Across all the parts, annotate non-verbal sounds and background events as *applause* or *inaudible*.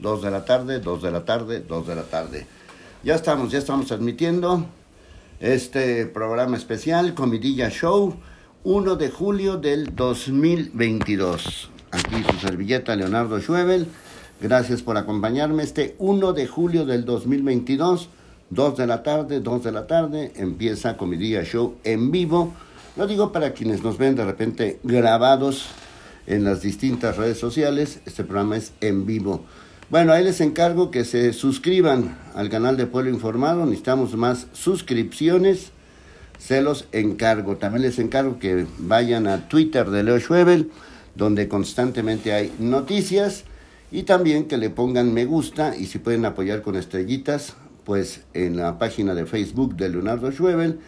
2 de la tarde, 2 de la tarde, 2 de la tarde. Ya estamos, ya estamos transmitiendo este programa especial, Comidilla Show, 1 de julio del 2022. Aquí su servilleta Leonardo Schwebel. Gracias por acompañarme este 1 de julio del 2022. 2 de la tarde, 2 de la tarde, empieza Comidilla Show en vivo. Lo digo para quienes nos ven de repente grabados en las distintas redes sociales. Este programa es en vivo. Bueno, ahí les encargo que se suscriban al canal de Pueblo Informado. Necesitamos más suscripciones. Se los encargo. También les encargo que vayan a Twitter de Leo Schwebel, donde constantemente hay noticias. Y también que le pongan me gusta y si pueden apoyar con estrellitas, pues en la página de Facebook de Leonardo Schwebel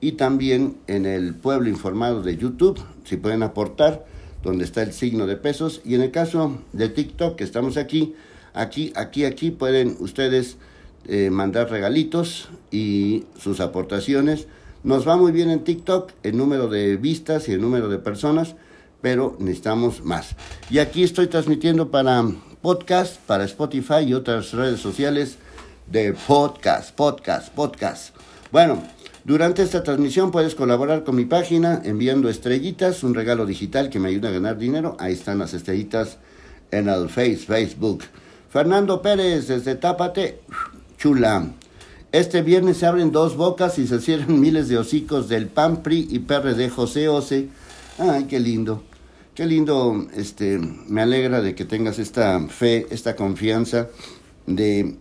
y también en el Pueblo Informado de YouTube, si pueden aportar, donde está el signo de pesos. Y en el caso de TikTok, que estamos aquí, aquí, aquí, aquí pueden ustedes eh, mandar regalitos y sus aportaciones. Nos va muy bien en TikTok el número de vistas y el número de personas, pero necesitamos más. Y aquí estoy transmitiendo para podcast, para Spotify y otras redes sociales de podcast, podcast, podcast. Bueno, durante esta transmisión puedes colaborar con mi página enviando estrellitas, un regalo digital que me ayuda a ganar dinero. Ahí están las estrellitas en el Face, Facebook. Fernando Pérez desde Tápate, chula. Este viernes se abren dos bocas y se cierran *laughs* miles de hocicos del PAN, PRI y PRD José Ose. Ay, qué lindo. Qué lindo, este, me alegra de que tengas esta fe, esta confianza de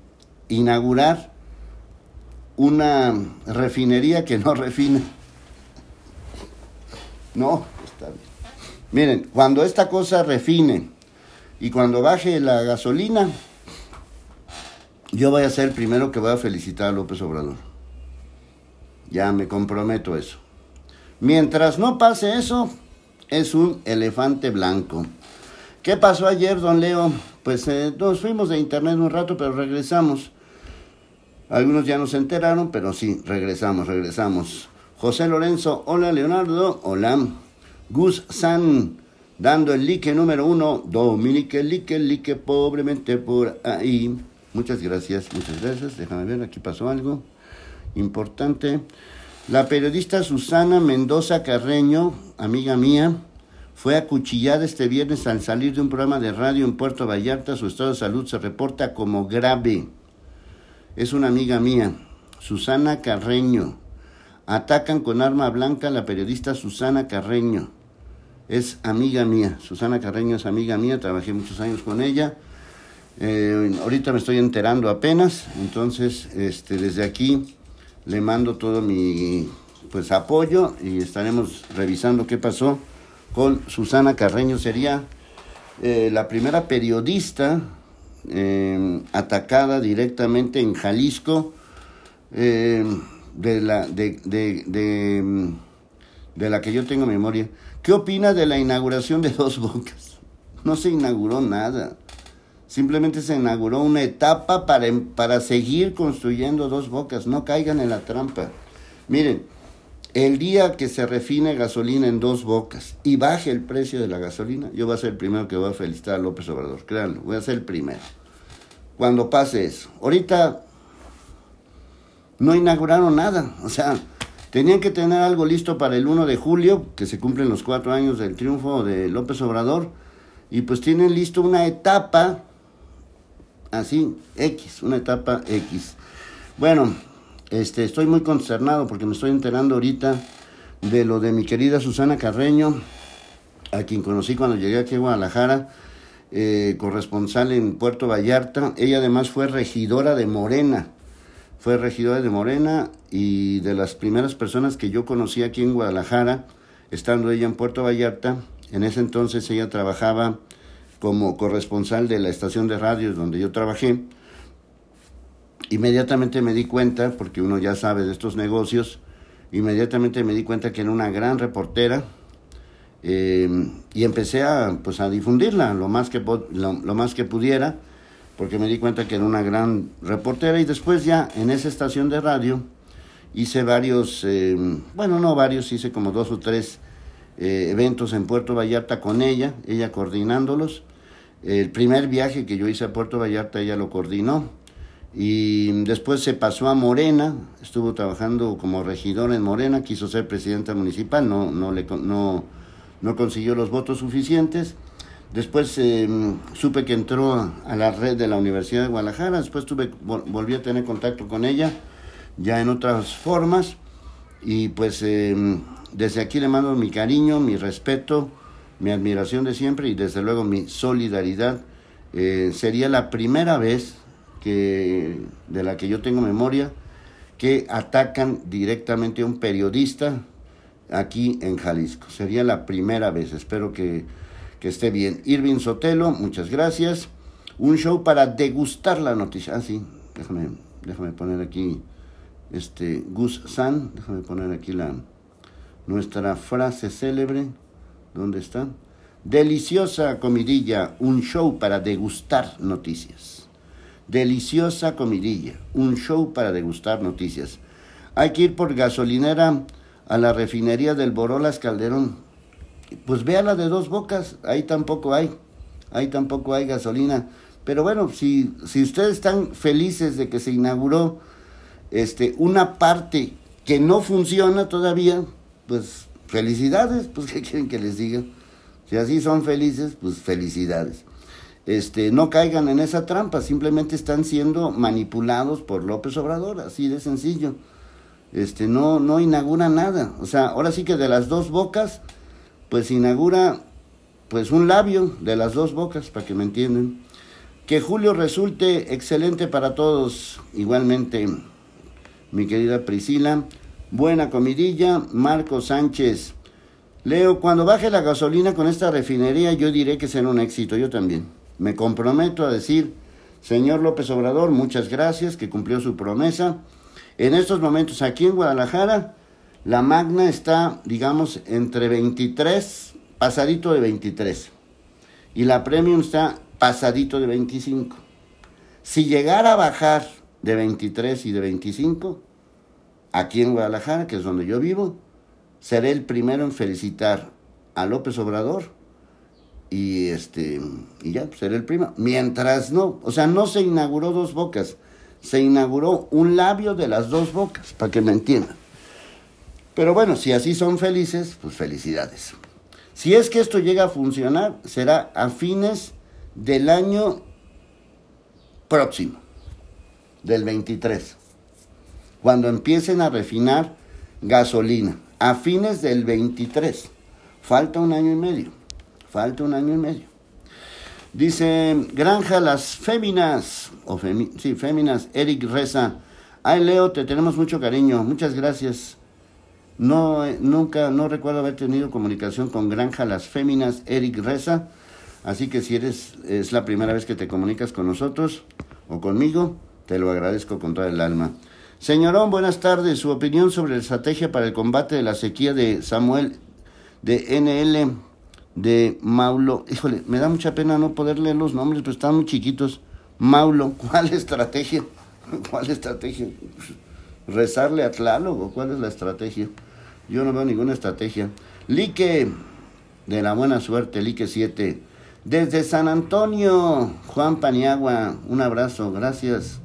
inaugurar una refinería que no *laughs* refina. No, está bien. Miren, cuando esta cosa refine y cuando baje la gasolina, yo voy a ser el primero que voy a felicitar a López Obrador. Ya me comprometo eso. Mientras no pase eso, es un elefante blanco. ¿Qué pasó ayer, don Leo? Pues eh, nos fuimos de internet un rato, pero regresamos. Algunos ya no se enteraron, pero sí, regresamos, regresamos. José Lorenzo, hola Leonardo, hola. Gus San, dando el like número uno. Dominique, like, like, pobremente por ahí. Muchas gracias, muchas gracias. Déjame ver, aquí pasó algo importante. La periodista Susana Mendoza Carreño, amiga mía, fue acuchillada este viernes al salir de un programa de radio en Puerto Vallarta. Su estado de salud se reporta como grave es una amiga mía, Susana Carreño. Atacan con arma blanca a la periodista Susana Carreño. Es amiga mía. Susana Carreño es amiga mía, trabajé muchos años con ella. Eh, ahorita me estoy enterando apenas, entonces este, desde aquí le mando todo mi pues apoyo y estaremos revisando qué pasó con Susana Carreño. Sería eh, la primera periodista eh, atacada directamente en Jalisco eh, de, la, de, de, de, de, la que yo tengo memoria. ¿Qué opina de la inauguración de Dos Bocas? No se inauguró nada. Simplemente se inauguró una etapa para, para seguir construyendo Dos Bocas. No caigan en la trampa. Miren, el día que se refine gasolina en dos bocas y baje el precio de la gasolina, yo voy a ser el primero que voy a felicitar a López Obrador, créanlo, voy a ser el primero. Cuando pase eso. Ahorita no inauguraron nada, o sea, tenían que tener algo listo para el 1 de julio, que se cumplen los cuatro años del triunfo de López Obrador, y pues tienen listo una etapa así, X, una etapa X. Bueno, este, estoy muy concernado porque me estoy enterando ahorita de lo de mi querida Susana Carreño, a quien conocí cuando llegué aquí a Guadalajara, eh, corresponsal en Puerto Vallarta. Ella además fue regidora de Morena, fue regidora de Morena y de las primeras personas que yo conocí aquí en Guadalajara, estando ella en Puerto Vallarta. En ese entonces ella trabajaba como corresponsal de la estación de radio donde yo trabajé inmediatamente me di cuenta, porque uno ya sabe de estos negocios, inmediatamente me di cuenta que era una gran reportera eh, y empecé a, pues, a difundirla lo más, que, lo, más que pudiera, porque me di cuenta que era una gran reportera y después ya en esa estación de radio hice varios, eh, bueno, no varios, hice como dos o tres eh, eventos en Puerto Vallarta con ella, ella coordinándolos. El primer viaje que yo hice a Puerto Vallarta ella lo coordinó y después se pasó a Morena, estuvo trabajando como regidor en Morena, quiso ser presidenta municipal, no, no, le, no, no consiguió los votos suficientes. Después em, supe que entró a la red de la Universidad de Guadalajara, después tuve, volví a tener contacto con ella, ya en otras formas, y pues em, desde aquí le mando mi cariño, mi respeto, mi admiración de siempre y desde luego mi solidaridad. Eh, sería la primera vez que, de la que yo tengo memoria que atacan directamente a un periodista aquí en Jalisco. Sería la primera vez, espero que, que esté bien. Irving Sotelo, muchas gracias. Un show para degustar la noticia. Ah, sí, déjame, déjame poner aquí este Gus San, déjame poner aquí la nuestra frase célebre. ¿Dónde está? Deliciosa comidilla, un show para degustar noticias. Deliciosa comidilla, un show para degustar noticias. Hay que ir por gasolinera a la refinería del Borolas Calderón. Pues vea la de dos bocas, ahí tampoco hay, ahí tampoco hay gasolina. Pero bueno, si, si ustedes están felices de que se inauguró este, una parte que no funciona todavía, pues felicidades, pues qué quieren que les diga. Si así son felices, pues felicidades. Este, no caigan en esa trampa, simplemente están siendo manipulados por López Obrador, así de sencillo. Este, no, no inaugura nada. O sea, ahora sí que de las dos bocas, pues inaugura pues un labio de las dos bocas, para que me entiendan. Que julio resulte excelente para todos, igualmente, mi querida Priscila. Buena comidilla, Marco Sánchez. Leo, cuando baje la gasolina con esta refinería, yo diré que será un éxito, yo también. Me comprometo a decir, señor López Obrador, muchas gracias, que cumplió su promesa. En estos momentos, aquí en Guadalajara, la Magna está, digamos, entre 23, pasadito de 23. Y la Premium está pasadito de 25. Si llegara a bajar de 23 y de 25, aquí en Guadalajara, que es donde yo vivo, seré el primero en felicitar a López Obrador y este y ya seré el primero. Mientras no, o sea, no se inauguró dos bocas, se inauguró un labio de las dos bocas, para que me entiendan. Pero bueno, si así son felices, pues felicidades. Si es que esto llega a funcionar, será a fines del año próximo, del 23 cuando empiecen a refinar gasolina, a fines del 23. Falta un año y medio, falta un año y medio. Dice Granja Las Féminas, o sí, Féminas, Eric Reza. Ay, Leo, te tenemos mucho cariño, muchas gracias. No, eh, nunca, no recuerdo haber tenido comunicación con Granja Las Féminas, Eric Reza. Así que si eres, es la primera vez que te comunicas con nosotros o conmigo, te lo agradezco con toda el alma. Señorón, buenas tardes. Su opinión sobre la estrategia para el combate de la sequía de Samuel de NL de Maulo. Híjole, me da mucha pena no poder leer los nombres, pero están muy chiquitos. Maulo, ¿cuál *laughs* estrategia? ¿Cuál estrategia? ¿Rezarle a Tlaloc cuál es la estrategia? Yo no veo ninguna estrategia. Lique, de la buena suerte, Lique 7. Desde San Antonio, Juan Paniagua, un abrazo, gracias.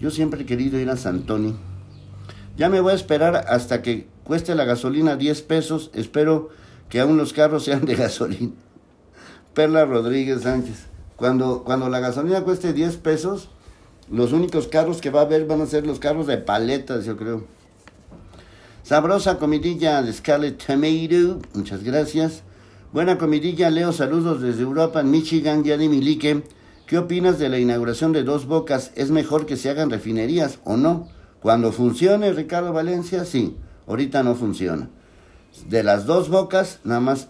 Yo siempre he querido ir a Santoni. Ya me voy a esperar hasta que cueste la gasolina 10 pesos. Espero que aún los carros sean de *laughs* gasolina. Perla Rodríguez Sánchez. Cuando, cuando la gasolina cueste 10 pesos, los únicos carros que va a haber van a ser los carros de paletas, yo creo. Sabrosa comidilla de Scarlett Tomato. Muchas gracias. Buena comidilla, Leo. Saludos desde Europa, Michigan, ya. ¿Qué opinas de la inauguración de Dos Bocas? ¿Es mejor que se hagan refinerías o no? Cuando funcione, Ricardo Valencia, sí. Ahorita no funciona. De las dos bocas, nada más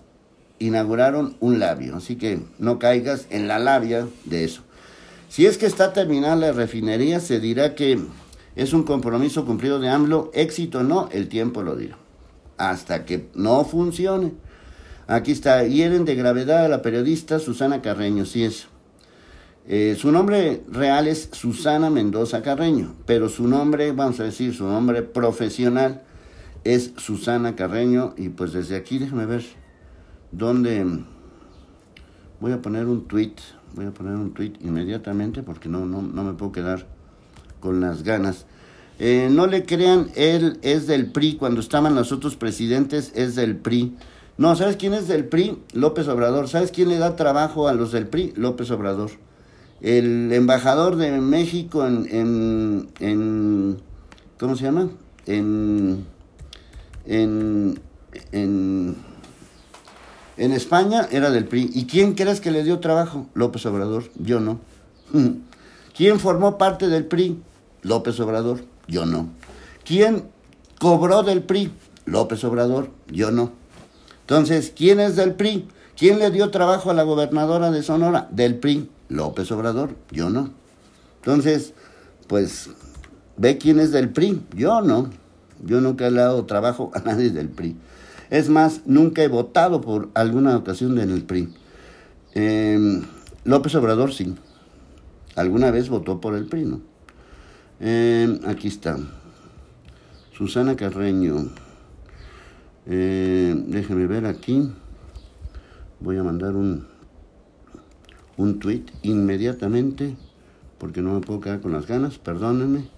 inauguraron un labio. Así que no caigas en la labia de eso. Si es que está terminada la refinería, se dirá que es un compromiso cumplido de AMLO. Éxito no, el tiempo lo dirá. Hasta que no funcione. Aquí está, hieren de gravedad a la periodista Susana Carreño, sí es. Eh, su nombre real es Susana Mendoza Carreño, pero su nombre, vamos a decir, su nombre profesional es Susana Carreño y pues desde aquí déjame ver dónde voy a poner un tweet Voy a poner un tweet inmediatamente porque no, no, no me puedo quedar con las ganas. Eh, no le crean, él es del PRI. Cuando estaban los otros presidentes, es del PRI. No, ¿sabes quién es del PRI? López Obrador. ¿Sabes quién le da trabajo a los del PRI? López Obrador. El embajador de México en, en, en ¿cómo se llama? En, en, en, en España era del PRI. ¿Y quién crees que le dio trabajo? López Obrador. Yo no. *laughs* ¿Quién formó parte del PRI? López Obrador. Yo no. ¿Quién cobró del PRI? López Obrador. Yo no. Entonces, ¿quién es del PRI? ¿Quién le dio trabajo a la gobernadora de Sonora? Del PRI. López Obrador. Yo no. Entonces, pues, ve quién es del PRI. Yo no. Yo nunca he dado trabajo a *laughs* nadie del PRI. Es más, nunca he votado por alguna ocasión en el PRI. Em, López Obrador sí. Alguna vez votó por el PRI, ¿no? Eh, aquí está. Susana Carreño. Eh, déjenme ver aquí. Voy a mandar un, un tweet inmediatamente porque no me puedo quedar con las ganas, perdónenme.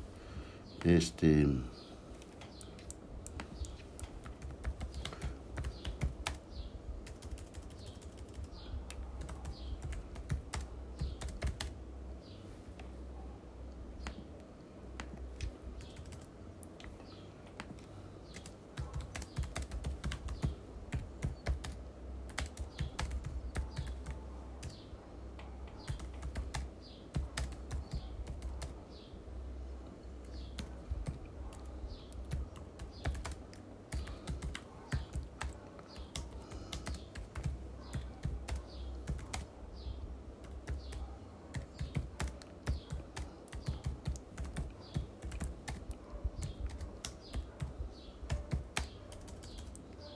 Este.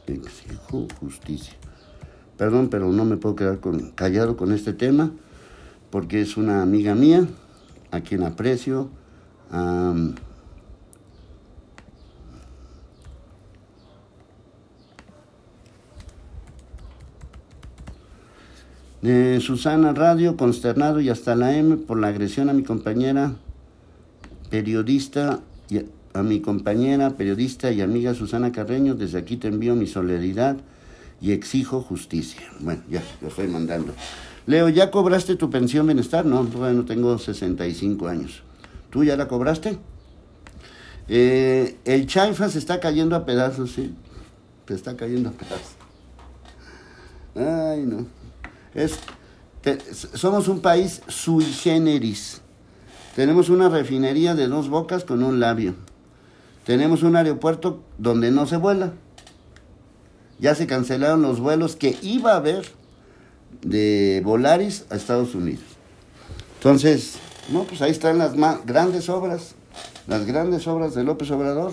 exijo justicia. Perdón, pero no me puedo quedar con, callado con este tema porque es una amiga mía a quien aprecio. Susana Radio, consternado y hasta la M por la agresión a mi compañera periodista y a mi compañera, periodista y amiga Susana Carreño, desde aquí te envío mi solidaridad y exijo justicia. Bueno, ya, lo estoy mandando. Leo, ¿ya cobraste tu pensión bienestar? No, todavía no tengo 65 años. ¿Tú ya la cobraste? Eh, el Chaifa se está cayendo a pedazos, sí. Se está cayendo a pedazos. Ay, no. Es, somos un país sui generis. Tenemos una refinería de dos bocas con un labio. Tenemos un aeropuerto donde no se vuela. Ya se cancelaron los vuelos que iba a haber de Volaris a Estados Unidos. Entonces, no, pues ahí están las más grandes obras, las grandes obras de López Obrador.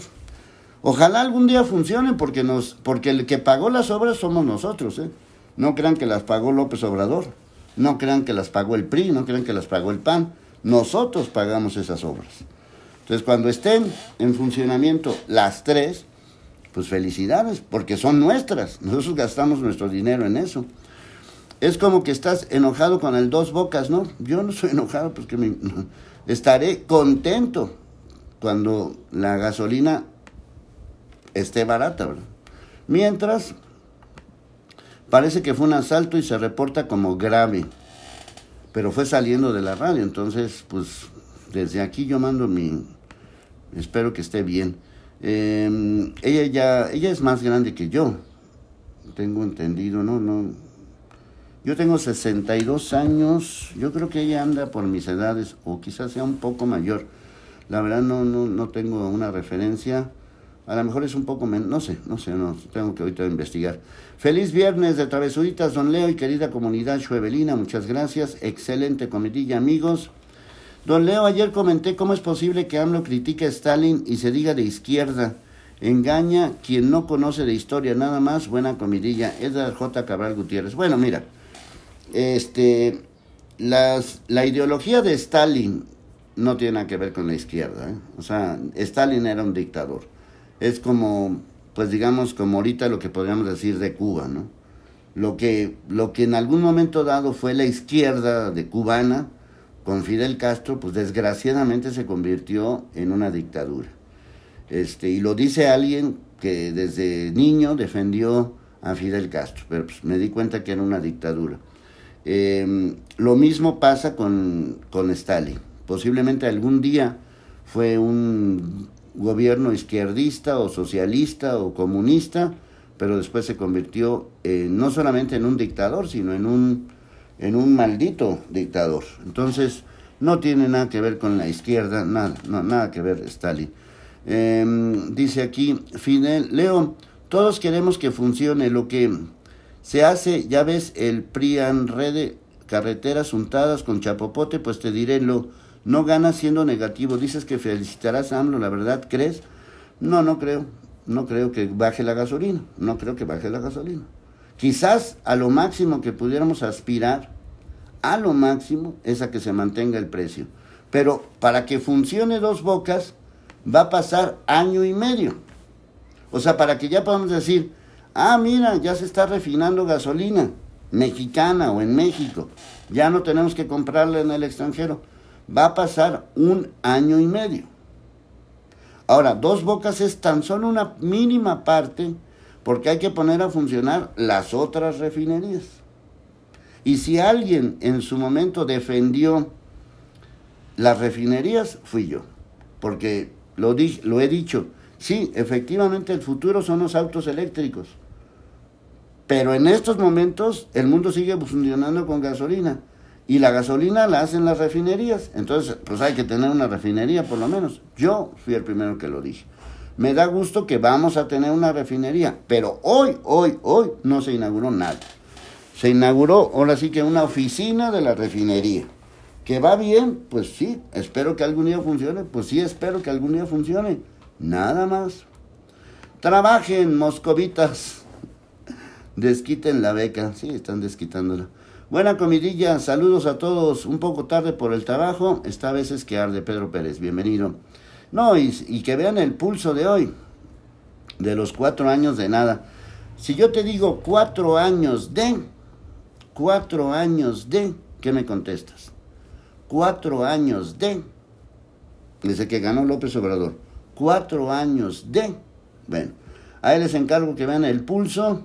Ojalá algún día funcionen porque nos, porque el que pagó las obras somos nosotros, ¿eh? No crean que las pagó López Obrador, no crean que las pagó el PRI, no crean que las pagó el PAN. Nosotros pagamos esas obras. Entonces, cuando estén en funcionamiento las tres, pues felicidades, porque son nuestras. Nosotros gastamos nuestro dinero en eso. Es como que estás enojado con el dos bocas, ¿no? Yo no soy enojado porque me, *laughs* estaré contento cuando la gasolina esté barata, ¿verdad? Mientras, parece que fue un asalto y se reporta como grave, pero fue saliendo de la radio, entonces, pues, desde aquí yo mando mi, espero que esté bien. Em, ella ya, ella es más grande que yo, tengo entendido, ¿no? no Yo tengo 62 años, yo creo que ella anda por mis edades, o quizás sea un poco mayor. La verdad no, no, no tengo una referencia. A lo mejor es un poco menos, no sé, no sé, no, tengo que ahorita investigar. Feliz viernes de Travesuritas, don Leo y querida comunidad Chuevelina, muchas gracias. Excelente comidilla, amigos. Don Leo, ayer comenté cómo es posible que AMLO critique a Stalin y se diga de izquierda. Engaña quien no conoce de historia, nada más, buena comidilla. Edgar J. Cabral Gutiérrez. Bueno, mira, este, las, la ideología de Stalin no tiene nada que ver con la izquierda. ¿eh? O sea, Stalin era un dictador. Es como, pues digamos, como ahorita lo que podríamos decir de Cuba, ¿no? lo que, lo que en algún momento dado fue la izquierda de cubana con Fidel Castro, pues desgraciadamente se convirtió en una dictadura. Este, y lo dice alguien que desde niño defendió a Fidel Castro, pero pues me di cuenta que era una dictadura. Em, lo mismo pasa con, con Stalin. Posiblemente algún día fue un gobierno izquierdista o socialista o comunista, pero después se convirtió eh, no solamente en un dictador, sino en un, en un maldito dictador. Entonces, no tiene nada que ver con la izquierda, nada, nada que ver Stalin. Em, dice aquí Fidel, Leo, todos queremos que funcione lo que se hace, ya ves, el PRIAN red carreteras untadas con chapopote, pues te diré lo, no ganas siendo negativo. Dices que felicitarás a AMLO, ¿la verdad crees? No, no creo no creo que baje la gasolina, no creo que baje la gasolina. Quizás a lo máximo que pudiéramos aspirar, a lo máximo, es a que se mantenga el precio. Pero para que funcione dos bocas, va a pasar año y medio. O sea, para que ya podamos decir, ah, mira, ya se está refinando gasolina mexicana o en México, ya no tenemos que comprarla en el extranjero. Va a pasar un año y medio. Ahora, dos bocas es tan solo una mínima parte porque hay que poner a funcionar las otras refinerías. Y si alguien en su momento defendió las refinerías, fui yo. Porque lo, lo he dicho, sí, efectivamente el futuro son los autos eléctricos. Pero en estos momentos el mundo sigue funcionando con gasolina y la gasolina la hacen las refinerías. Entonces, pues hay que tener una refinería por lo menos. Yo fui el primero que lo dije. Me da gusto que vamos a tener una refinería, pero hoy, hoy, hoy no se inauguró nada. Se inauguró ahora sí que una oficina de la refinería. ¿Que va bien? Pues sí, espero que algún día funcione. Pues sí, espero que algún día funcione. Nada más. Trabajen, moscovitas. *laughs* Desquiten la beca. Sí, están desquitándola. Buena comidilla, saludos a todos. Un poco tarde por el trabajo, esta vez es que arde Pedro Pérez, bienvenido. No, y, que vean el pulso de hoy, de los cuatro años de nada. Si yo te digo cuatro años de, cuatro años de, ¿qué me contestas? Cuatro años de, desde que ganó López Obrador, cuatro años de, bueno, a él les encargo que vean el pulso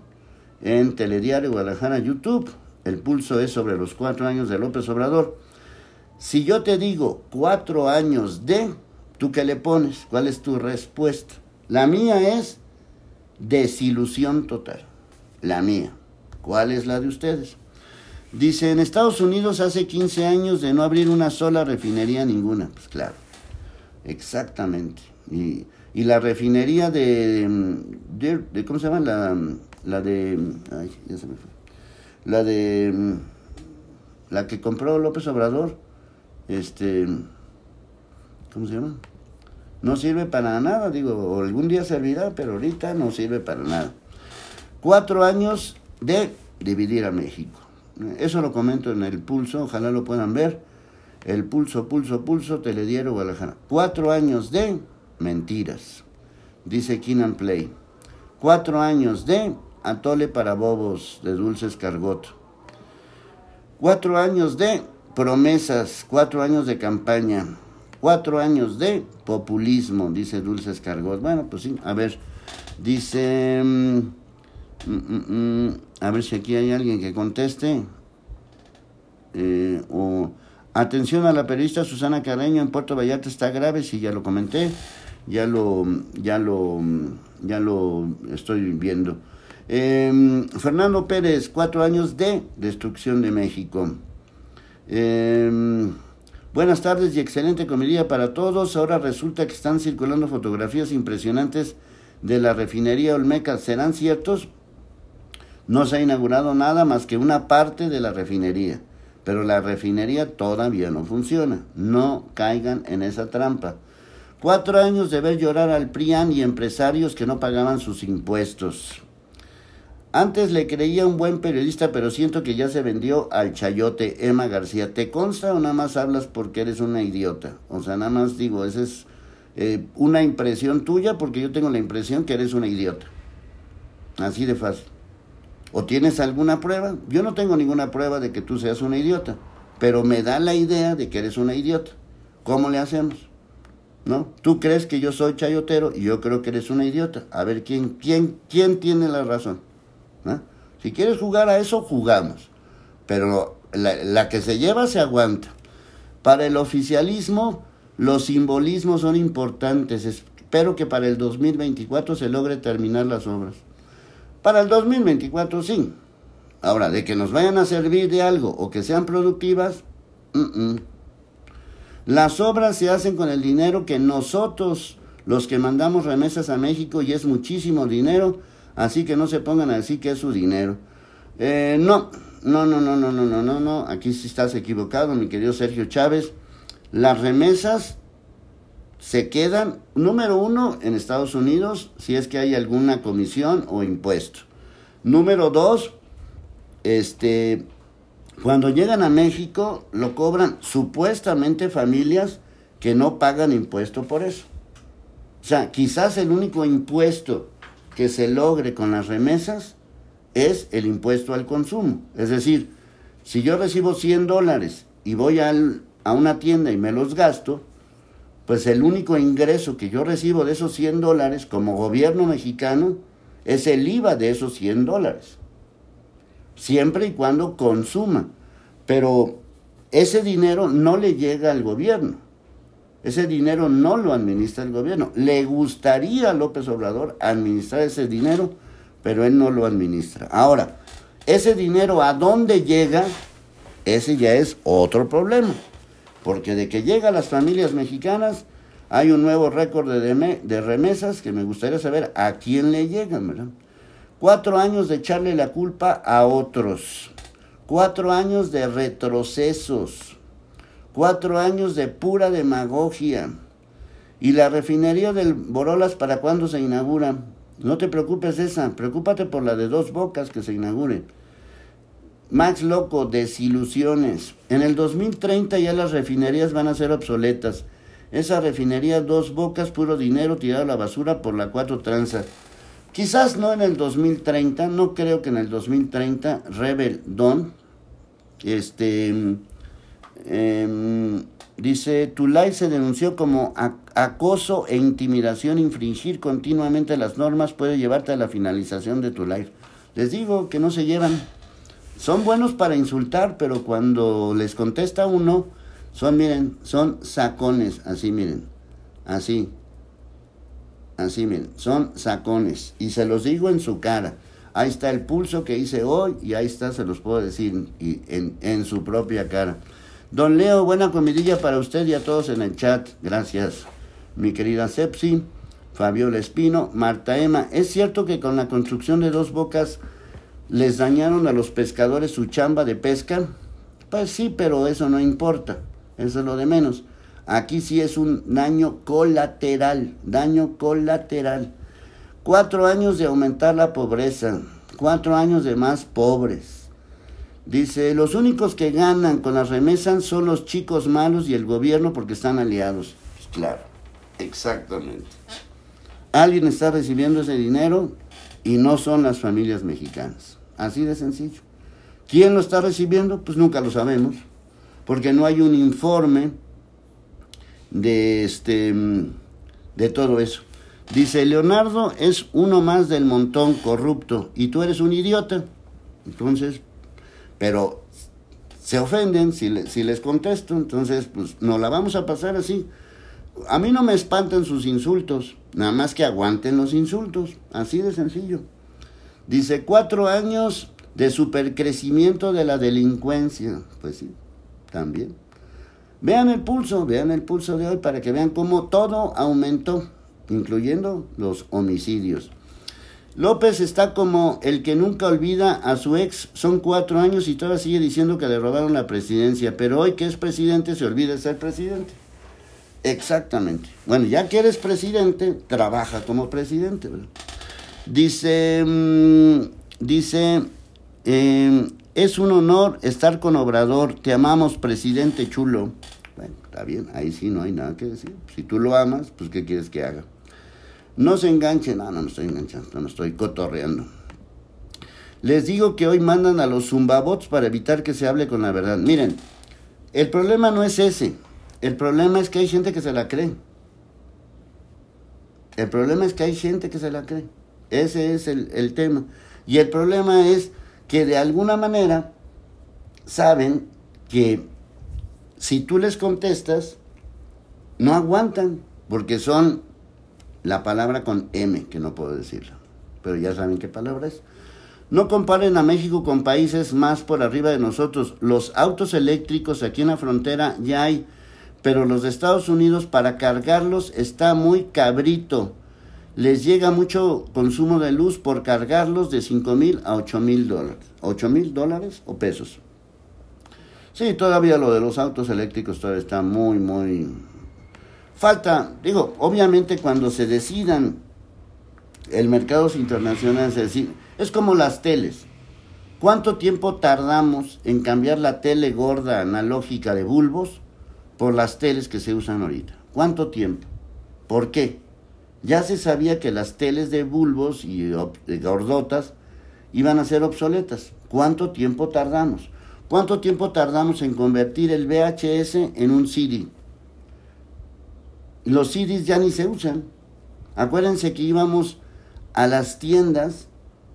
en Telediario Guadalajara YouTube el pulso es sobre los cuatro años de López Obrador. Si yo te digo cuatro años de, ¿tú qué le pones? ¿Cuál es tu respuesta? La mía es desilusión total. La mía. ¿Cuál es la de ustedes? Dice, en Estados Unidos hace 15 años de no abrir una sola refinería ninguna. Pues claro, exactamente. Y, la refinería de, de, ¿cómo se llama? La, la de, ay, ya se me fue la de mm, la que compró López Obrador, este, No sirve para nada, digo, algún día servirá, pero ahorita no sirve para nada. Cuatro años de dividir a México. Eso lo comento en el pulso, ojalá lo puedan ver. El pulso, pulso, pulso, Telediario Guadalajara. Cuatro años de mentiras, dice Keenan Play. Cuatro años de Atole para Bobos de Dulces Cargot. Cuatro años de promesas, cuatro años de campaña, cuatro años de populismo, dice Dulces Cargot. Bueno, pues sí, a ver, dice... Mm, mm, mm, a ver si aquí hay alguien que conteste. Eh, o, atención a la periodista Susana Carreño en Puerto Vallarta está grave, sí, ya lo comenté, ya lo, ya lo, ya lo estoy viendo. Em, Fernando Pérez, cuatro años de destrucción de México. Em, buenas tardes y excelente comedia para todos. Ahora resulta que están circulando fotografías impresionantes de la refinería Olmeca. ¿Serán ciertos? No se ha inaugurado nada más que una parte de la refinería, pero la refinería todavía no funciona. No caigan en esa trampa. Cuatro años de ver llorar al PRIAN y empresarios que no pagaban sus impuestos. Antes le creía un buen periodista, pero siento que ya se vendió al chayote Emma García. ¿Te consta o nada más hablas porque eres una idiota? O sea, nada más digo, esa es eh, una impresión tuya porque yo tengo la impresión que eres una idiota. Así de fácil. ¿O tienes alguna prueba? Yo no tengo ninguna prueba de que tú seas una idiota, pero me da la idea de que eres una idiota. ¿Cómo le hacemos? ¿No? Tú crees que yo soy chayotero y yo creo que eres una idiota. A ver quién quién quién tiene la razón. Si quieres jugar a eso, jugamos. Pero la, que se lleva se aguanta. Para el oficialismo, los simbolismos son importantes. Espero que para el 2024 se logre terminar las obras. Para el 2024 sí. Ahora, de que nos vayan a servir de algo o que sean productivas, las obras se hacen con el dinero que nosotros, los que mandamos remesas a México, y es muchísimo dinero, así que no se pongan a decir que es su dinero. Eh, no, no, no, no, no, no, no, no, no, aquí sí estás equivocado, mi querido Sergio Chávez. Las remesas se quedan, número uno, en Estados Unidos, si es que hay alguna comisión o impuesto. Número dos, este, cuando llegan a México, lo cobran supuestamente familias que no pagan impuesto por eso. O sea, quizás el único impuesto que se logre con las remesas es el impuesto al consumo. Es decir, si yo recibo 100 dólares y voy a una tienda y me los gasto, pues el único ingreso que yo recibo de esos 100 dólares como gobierno mexicano es el IVA de esos 100 dólares. Siempre y cuando consuma. Pero ese dinero no le llega al gobierno. Ese dinero no lo administra el gobierno. Le gustaría a López Obrador administrar ese dinero, pero él no lo administra. Ahora, ese dinero a dónde llega, ese ya es otro problema porque de que llega a las familias mexicanas hay un nuevo récord de, de remesas que me gustaría saber a quién le llegan, ¿verdad? Cuatro años de echarle la culpa a otros, cuatro años de retrocesos, cuatro años de pura demagogia. ¿Y la refinería del Borolas para cuándo se inaugura? No te preocupes esa, preocúpate por la de dos bocas que se inaugure. Max Loco, desilusiones. En el 2030 ya las refinerías van a ser obsoletas. Esa refinería, dos bocas, puro dinero tirado a la basura por la cuatro tranza. Quizás no en el 2030, no creo que en el 2030 Rebel Don, este, em, dice, tu live se denunció como acoso e intimidación, infringir continuamente las normas puede llevarte a la finalización de tu live. Les digo que no se llevan. Son buenos para insultar, pero cuando les contesta uno, son, miren, son sacones, así miren, así, así miren, son sacones. Y se los digo en su cara. Ahí está el pulso que hice hoy y ahí está, se los puedo decir y en, en su propia cara. Don Leo, buena comidilla para usted y a todos en el chat. Gracias. Mi querida Sepsi, Fabiola Espino, Marta Emma. ¿Es cierto que con la construcción de dos bocas les dañaron a los pescadores su chamba de pesca. Pues sí, pero eso no importa, eso es lo de menos. Aquí sí es un daño colateral, daño colateral. Cuatro años de aumentar la pobreza, cuatro años de más pobres. Dice, los únicos que ganan con las remesas son los chicos malos y el gobierno porque están aliados. Pues claro, exactamente. Alguien está recibiendo ese dinero y no son las familias mexicanas. Así de sencillo. ¿Quién lo está recibiendo? Pues nunca lo sabemos, porque no hay un informe de, este, de todo eso. Dice, Leonardo es uno más del montón corrupto y tú eres un idiota. Entonces, pero se ofenden si, si les contesto, entonces pues no la vamos a pasar así. A mí no me espantan sus insultos, nada más que aguanten los insultos, así de sencillo. Dice, cuatro años de supercrecimiento de la delincuencia. Pues sí, también. Vean el pulso, vean el pulso de hoy para que vean cómo todo aumentó, incluyendo los homicidios. López está como el que nunca olvida a su ex. Son cuatro años y todavía sigue diciendo que le robaron la presidencia. Pero hoy que es presidente se olvida de ser presidente. Exactamente. Bueno, ya que eres presidente, trabaja como presidente. ¿verdad? Dice, mm, dice, em, es un honor estar con Obrador, te amamos, presidente chulo. Bueno, está bien, ahí sí no hay nada que decir. Si tú lo amas, pues ¿qué quieres que haga? No se enganche, no, no me estoy enganchando, no estoy cotorreando. Les digo que hoy mandan a los zumbabots para evitar que se hable con la verdad. Miren, el problema no es ese. El problema es que hay gente que se la cree. El problema es que hay gente que se la cree. Ese es el, el tema. Y el problema es que de alguna manera saben que si tú les contestas, no aguantan, porque son la palabra con M, que no puedo decirlo, pero ya saben qué palabra es. No comparen a México con países más por arriba de nosotros. Los autos eléctricos aquí en la frontera ya hay, pero los de Estados Unidos para cargarlos está muy cabrito. Les llega mucho consumo de luz por cargarlos de 5 mil a 8 mil dólares. 8 mil dólares o pesos. Sí, todavía lo de los autos eléctricos todavía está muy, muy... Falta, digo, obviamente cuando se decidan el mercado internacional, es decir, es como las teles. ¿Cuánto tiempo tardamos en cambiar la tele gorda analógica de bulbos por las teles que se usan ahorita? ¿Cuánto tiempo? ¿Por qué? Ya se sabía que las teles de bulbos y gordotas iban a ser obsoletas. ¿Cuánto tiempo tardamos? ¿Cuánto tiempo tardamos en convertir el VHS en un CD? Los CDs ya ni se usan. Acuérdense que íbamos a las tiendas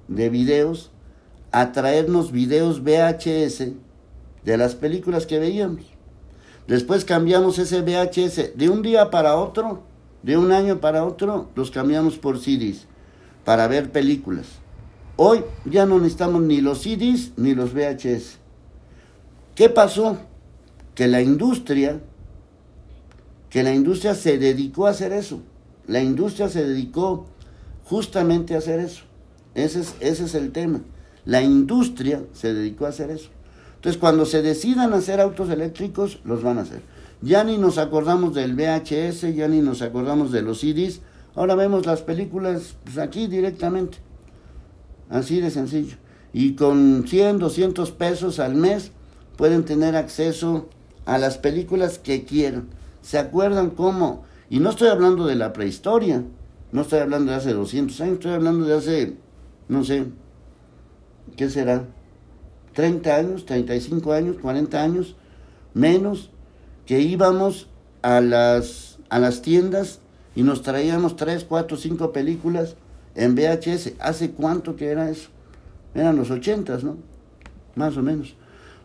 de videos a traernos videos VHS de las películas que veíamos. Después cambiamos ese VHS de un día para otro, de un año para otro, los cambiamos por CDs para ver películas. Hoy ya no necesitamos ni los CDs ni los VHS. ¿Qué pasó? Que la industria, que la industria se dedicó a hacer eso. La industria se dedicó justamente a hacer eso. Ese es, ese es el tema. La industria se dedicó a hacer eso. Entonces, cuando se decidan hacer autos eléctricos, los van a hacer. Ya ni nos acordamos del VHS, ya ni nos acordamos de los CDs. Ahora vemos las películas pues, aquí directamente. Así de sencillo. Y con 100, 200 pesos al mes pueden tener acceso a las películas que quieran. ¿Se acuerdan cómo? Y no estoy hablando de la prehistoria, no estoy hablando de hace 200 años, estoy hablando de hace, no sé, ¿qué será? 30 años, 35 años, 40 años, menos, que íbamos a las, a las tiendas y nos traíamos 3, 4, 5 películas en VHS. ¿Hace cuánto que era eso? Eran los 80, ¿no? Más o menos.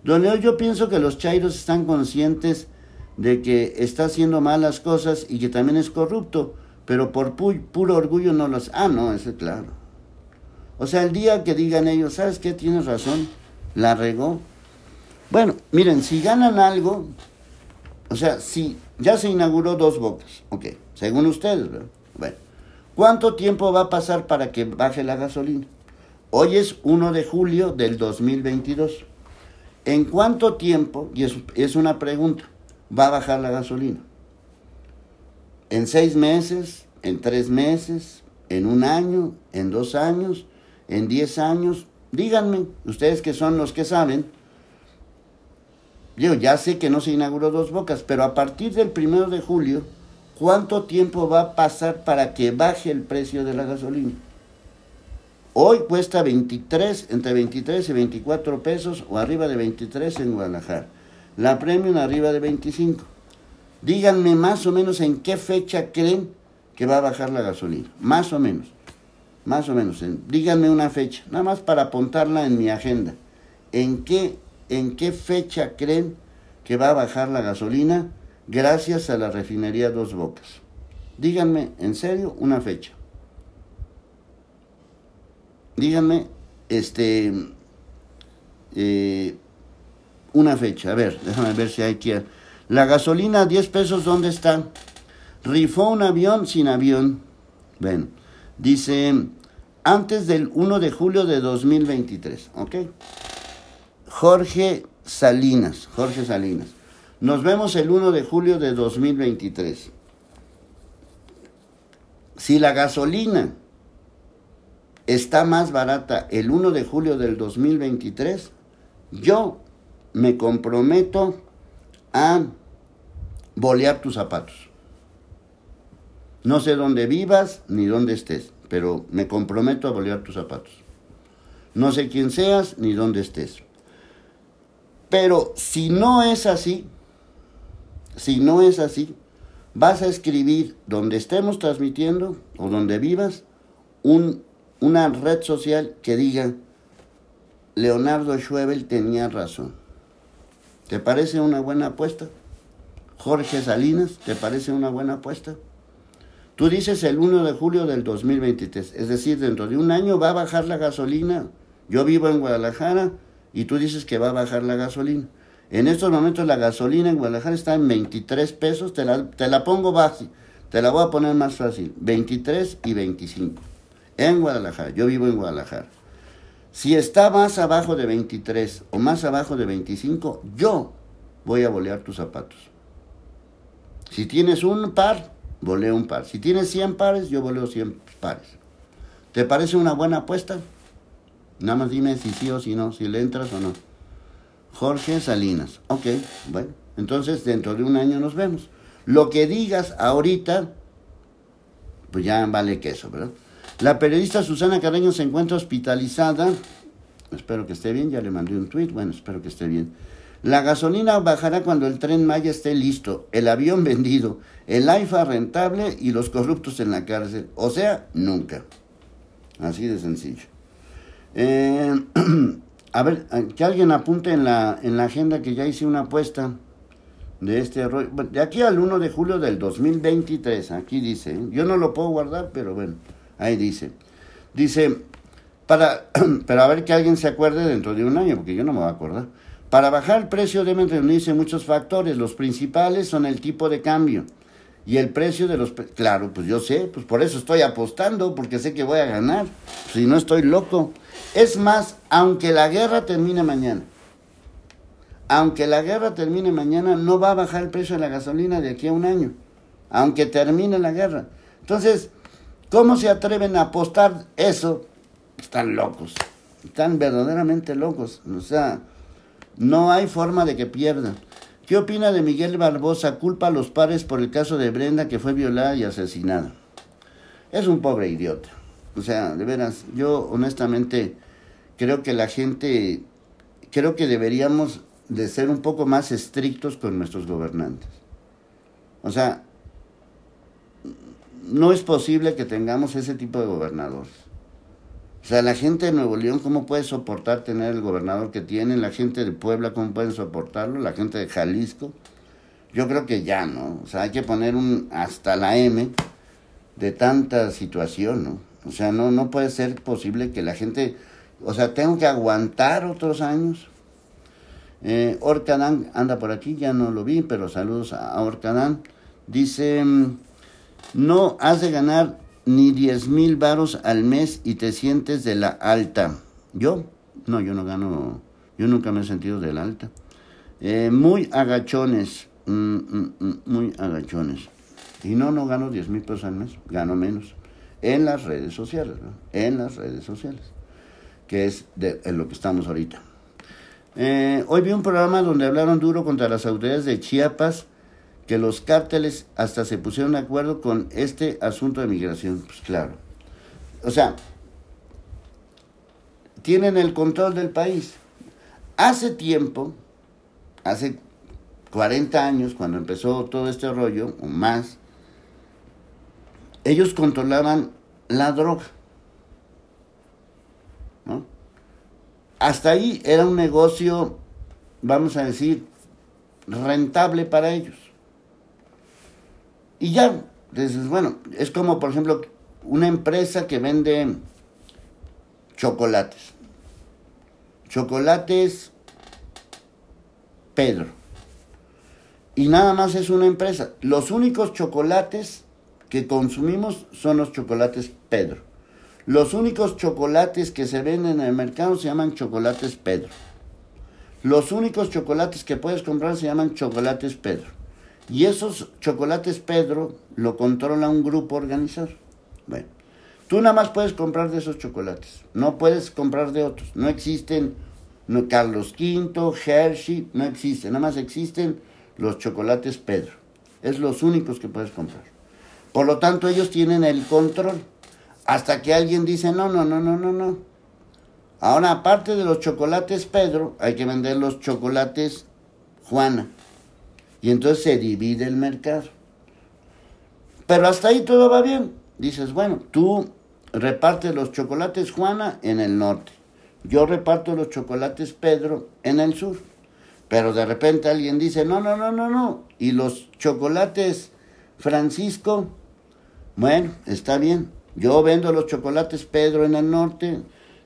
Don Leo, yo pienso que los chairos están conscientes de que está haciendo malas cosas y que también es corrupto, pero por puro orgullo no los... Ah, no, eso es claro. O sea, el día que digan ellos, ¿sabes qué? Tienes razón, la regó. Bueno, miren, si ganan algo, o sea, si ya se inauguró dos bocas, ok, según ustedes. Bueno, ¿cuánto tiempo va a pasar para que baje la gasolina? Hoy es 1 de julio del 2022. ¿En cuánto tiempo, y es, una pregunta, va a bajar la gasolina? ¿En seis meses? ¿En tres meses? ¿En un año? ¿En dos años? ¿En diez años? Díganme, ustedes que son los que saben. Yo ya sé que no se inauguró dos bocas, pero a partir del primero de julio, ¿cuánto tiempo va a pasar para que baje el precio de la gasolina? Hoy cuesta 23, entre 23 y 24 pesos o arriba de 23 en Guadalajara. La premium arriba de 25. Díganme más o menos en qué fecha creen que va a bajar la gasolina. Más o menos. Más o menos. díganme una fecha. Nada más para apuntarla en mi agenda. ¿En qué, ¿En qué fecha creen que va a bajar la gasolina gracias a la refinería Dos Bocas? Díganme en serio una fecha díganme, este, eh, una fecha. A ver, déjame ver si hay que... La gasolina 10 pesos, ¿dónde está? Rifó un avión sin avión. Bueno, dice antes del 1 de julio de 2023, ¿ok? Jorge Salinas, Jorge Salinas. Nos vemos el 1 de julio de 2023. Si la gasolina está más barata el 1 de julio del 2023, yo me comprometo a bolear tus zapatos. No sé dónde vivas ni dónde estés, pero me comprometo a bolear tus zapatos. No sé quién seas ni dónde estés. Pero si no es así, si no es así, vas a escribir donde estemos transmitiendo o donde vivas un, una red social que diga Leonardo Schwebel tenía razón. ¿Te parece una buena apuesta? Jorge Salinas, ¿te parece una buena apuesta? Tú dices el 1 de julio del 2023, es decir, dentro de un año va a bajar la gasolina. Yo vivo en Guadalajara y tú dices que va a bajar la gasolina. En estos momentos la gasolina en Guadalajara está en 23 pesos, te la, te la pongo básica, te la voy a poner más fácil, 23 y 25. En Guadalajara, yo vivo en Guadalajara. Si está más abajo de 23 o más abajo de 25, yo voy a bolear tus zapatos. Si tienes un par, voleo un par. Si tienes 100 pares, yo voleo 100 pares. ¿Te parece una buena apuesta? Nada más dime si sí o si no, si le entras o no. Jorge Salinas. Ok, bueno, entonces dentro de un año nos vemos. Lo que digas ahorita, pues ya vale queso, ¿verdad? La periodista Susana Carreño se encuentra hospitalizada. Espero que esté bien, ya le mandé un tweet, bueno, espero que esté bien. La gasolina bajará cuando el tren Maya esté listo, el avión vendido, el AIFA rentable y los corruptos en la cárcel. O sea, nunca. Así de sencillo. Eh, *clears throat* A ver, que alguien apunte en la, en la agenda que ya hice una apuesta de este error. De aquí al 1 de julio del 2023, aquí dice, ¿eh? yo no lo puedo guardar, pero bueno, ahí dice. Dice, para, *clears throat* pero a ver que alguien se acuerde dentro de un año, porque yo no me voy a acordar. Para bajar el precio deben reunirse muchos factores. Los principales son el tipo de cambio y el precio de los... Claro, pues yo sé, pues por eso estoy apostando, porque sé que voy a ganar. Si no estoy loco. Es más, aunque la guerra termine mañana, aunque la guerra termine mañana, no va a bajar el precio de la gasolina de aquí a un año, aunque termine la guerra. Entonces, ¿cómo se atreven a apostar eso? Están locos, están verdaderamente locos. O sea, no hay forma de que pierdan. ¿Qué opina de Miguel Barbosa? Culpa a los padres por el caso de Brenda que fue violada y asesinada. Es un pobre idiota. O sea, de veras, yo honestamente creo que la gente, creo que deberíamos de ser un poco más estrictos con nuestros gobernantes. O sea, no es posible que tengamos ese tipo de gobernadores. O sea, la gente de Nuevo León, ¿cómo puede soportar tener el gobernador que tienen? La gente de Puebla, ¿cómo pueden soportarlo? La gente de Jalisco. Yo creo que ya, ¿no? O sea, hay que poner un hasta la M de tanta situación, ¿no? O sea, no, no puede ser posible que la gente o sea, tengo que aguantar otros años. Eh, anda por aquí, ya no lo vi, pero saludos a Orcadán. Dice, mm, no has de ganar ni 10 mil varos al mes y te sientes de la alta. ¿Yo? No, yo no gano, yo nunca me he sentido de la alta. Eh, muy agachones, mm, mm, muy agachones. Y no, no gano 10 mil pesos al mes, gano menos. En las redes sociales, ¿no? En las redes sociales que es de, lo que estamos ahorita. Eh, hoy vi un programa donde hablaron duro contra las autoridades de Chiapas, que los cárteles hasta se pusieron de acuerdo con este asunto de migración. Pues claro. O sea, tienen el control del país. Hace tiempo, hace 40 años, cuando empezó todo este rollo, o más, ellos controlaban la droga. Hasta ahí era un negocio, vamos a decir, rentable para ellos. Y ya, dices, bueno, es como por ejemplo una empresa que vende chocolates. Chocolates Pedro. Y nada más es una empresa. Los únicos chocolates que consumimos son los chocolates Pedro. Los únicos chocolates que se venden en el mercado se llaman chocolates Pedro. Los únicos chocolates que puedes comprar se llaman chocolates Pedro. Y esos chocolates Pedro lo controla un grupo organizado. Bueno, tú nada más puedes comprar de esos chocolates. No puedes comprar de otros. No existen no, Carlos V, Hershey, no existen. Nada más existen los chocolates Pedro. Es los únicos que puedes comprar. Por lo tanto, ellos tienen el control. Hasta que alguien dice, no, no, no, no, no, no. Ahora, aparte de los chocolates Pedro, hay que vender los chocolates Juana. Y entonces se divide el mercado. Pero hasta ahí todo va bien. Dices, bueno, tú repartes los chocolates Juana en el norte. Yo reparto los chocolates Pedro en el sur. Pero de repente alguien dice, no, no, no, no, no. Y los chocolates Francisco, bueno, está bien. Yo vendo los chocolates Pedro en el norte,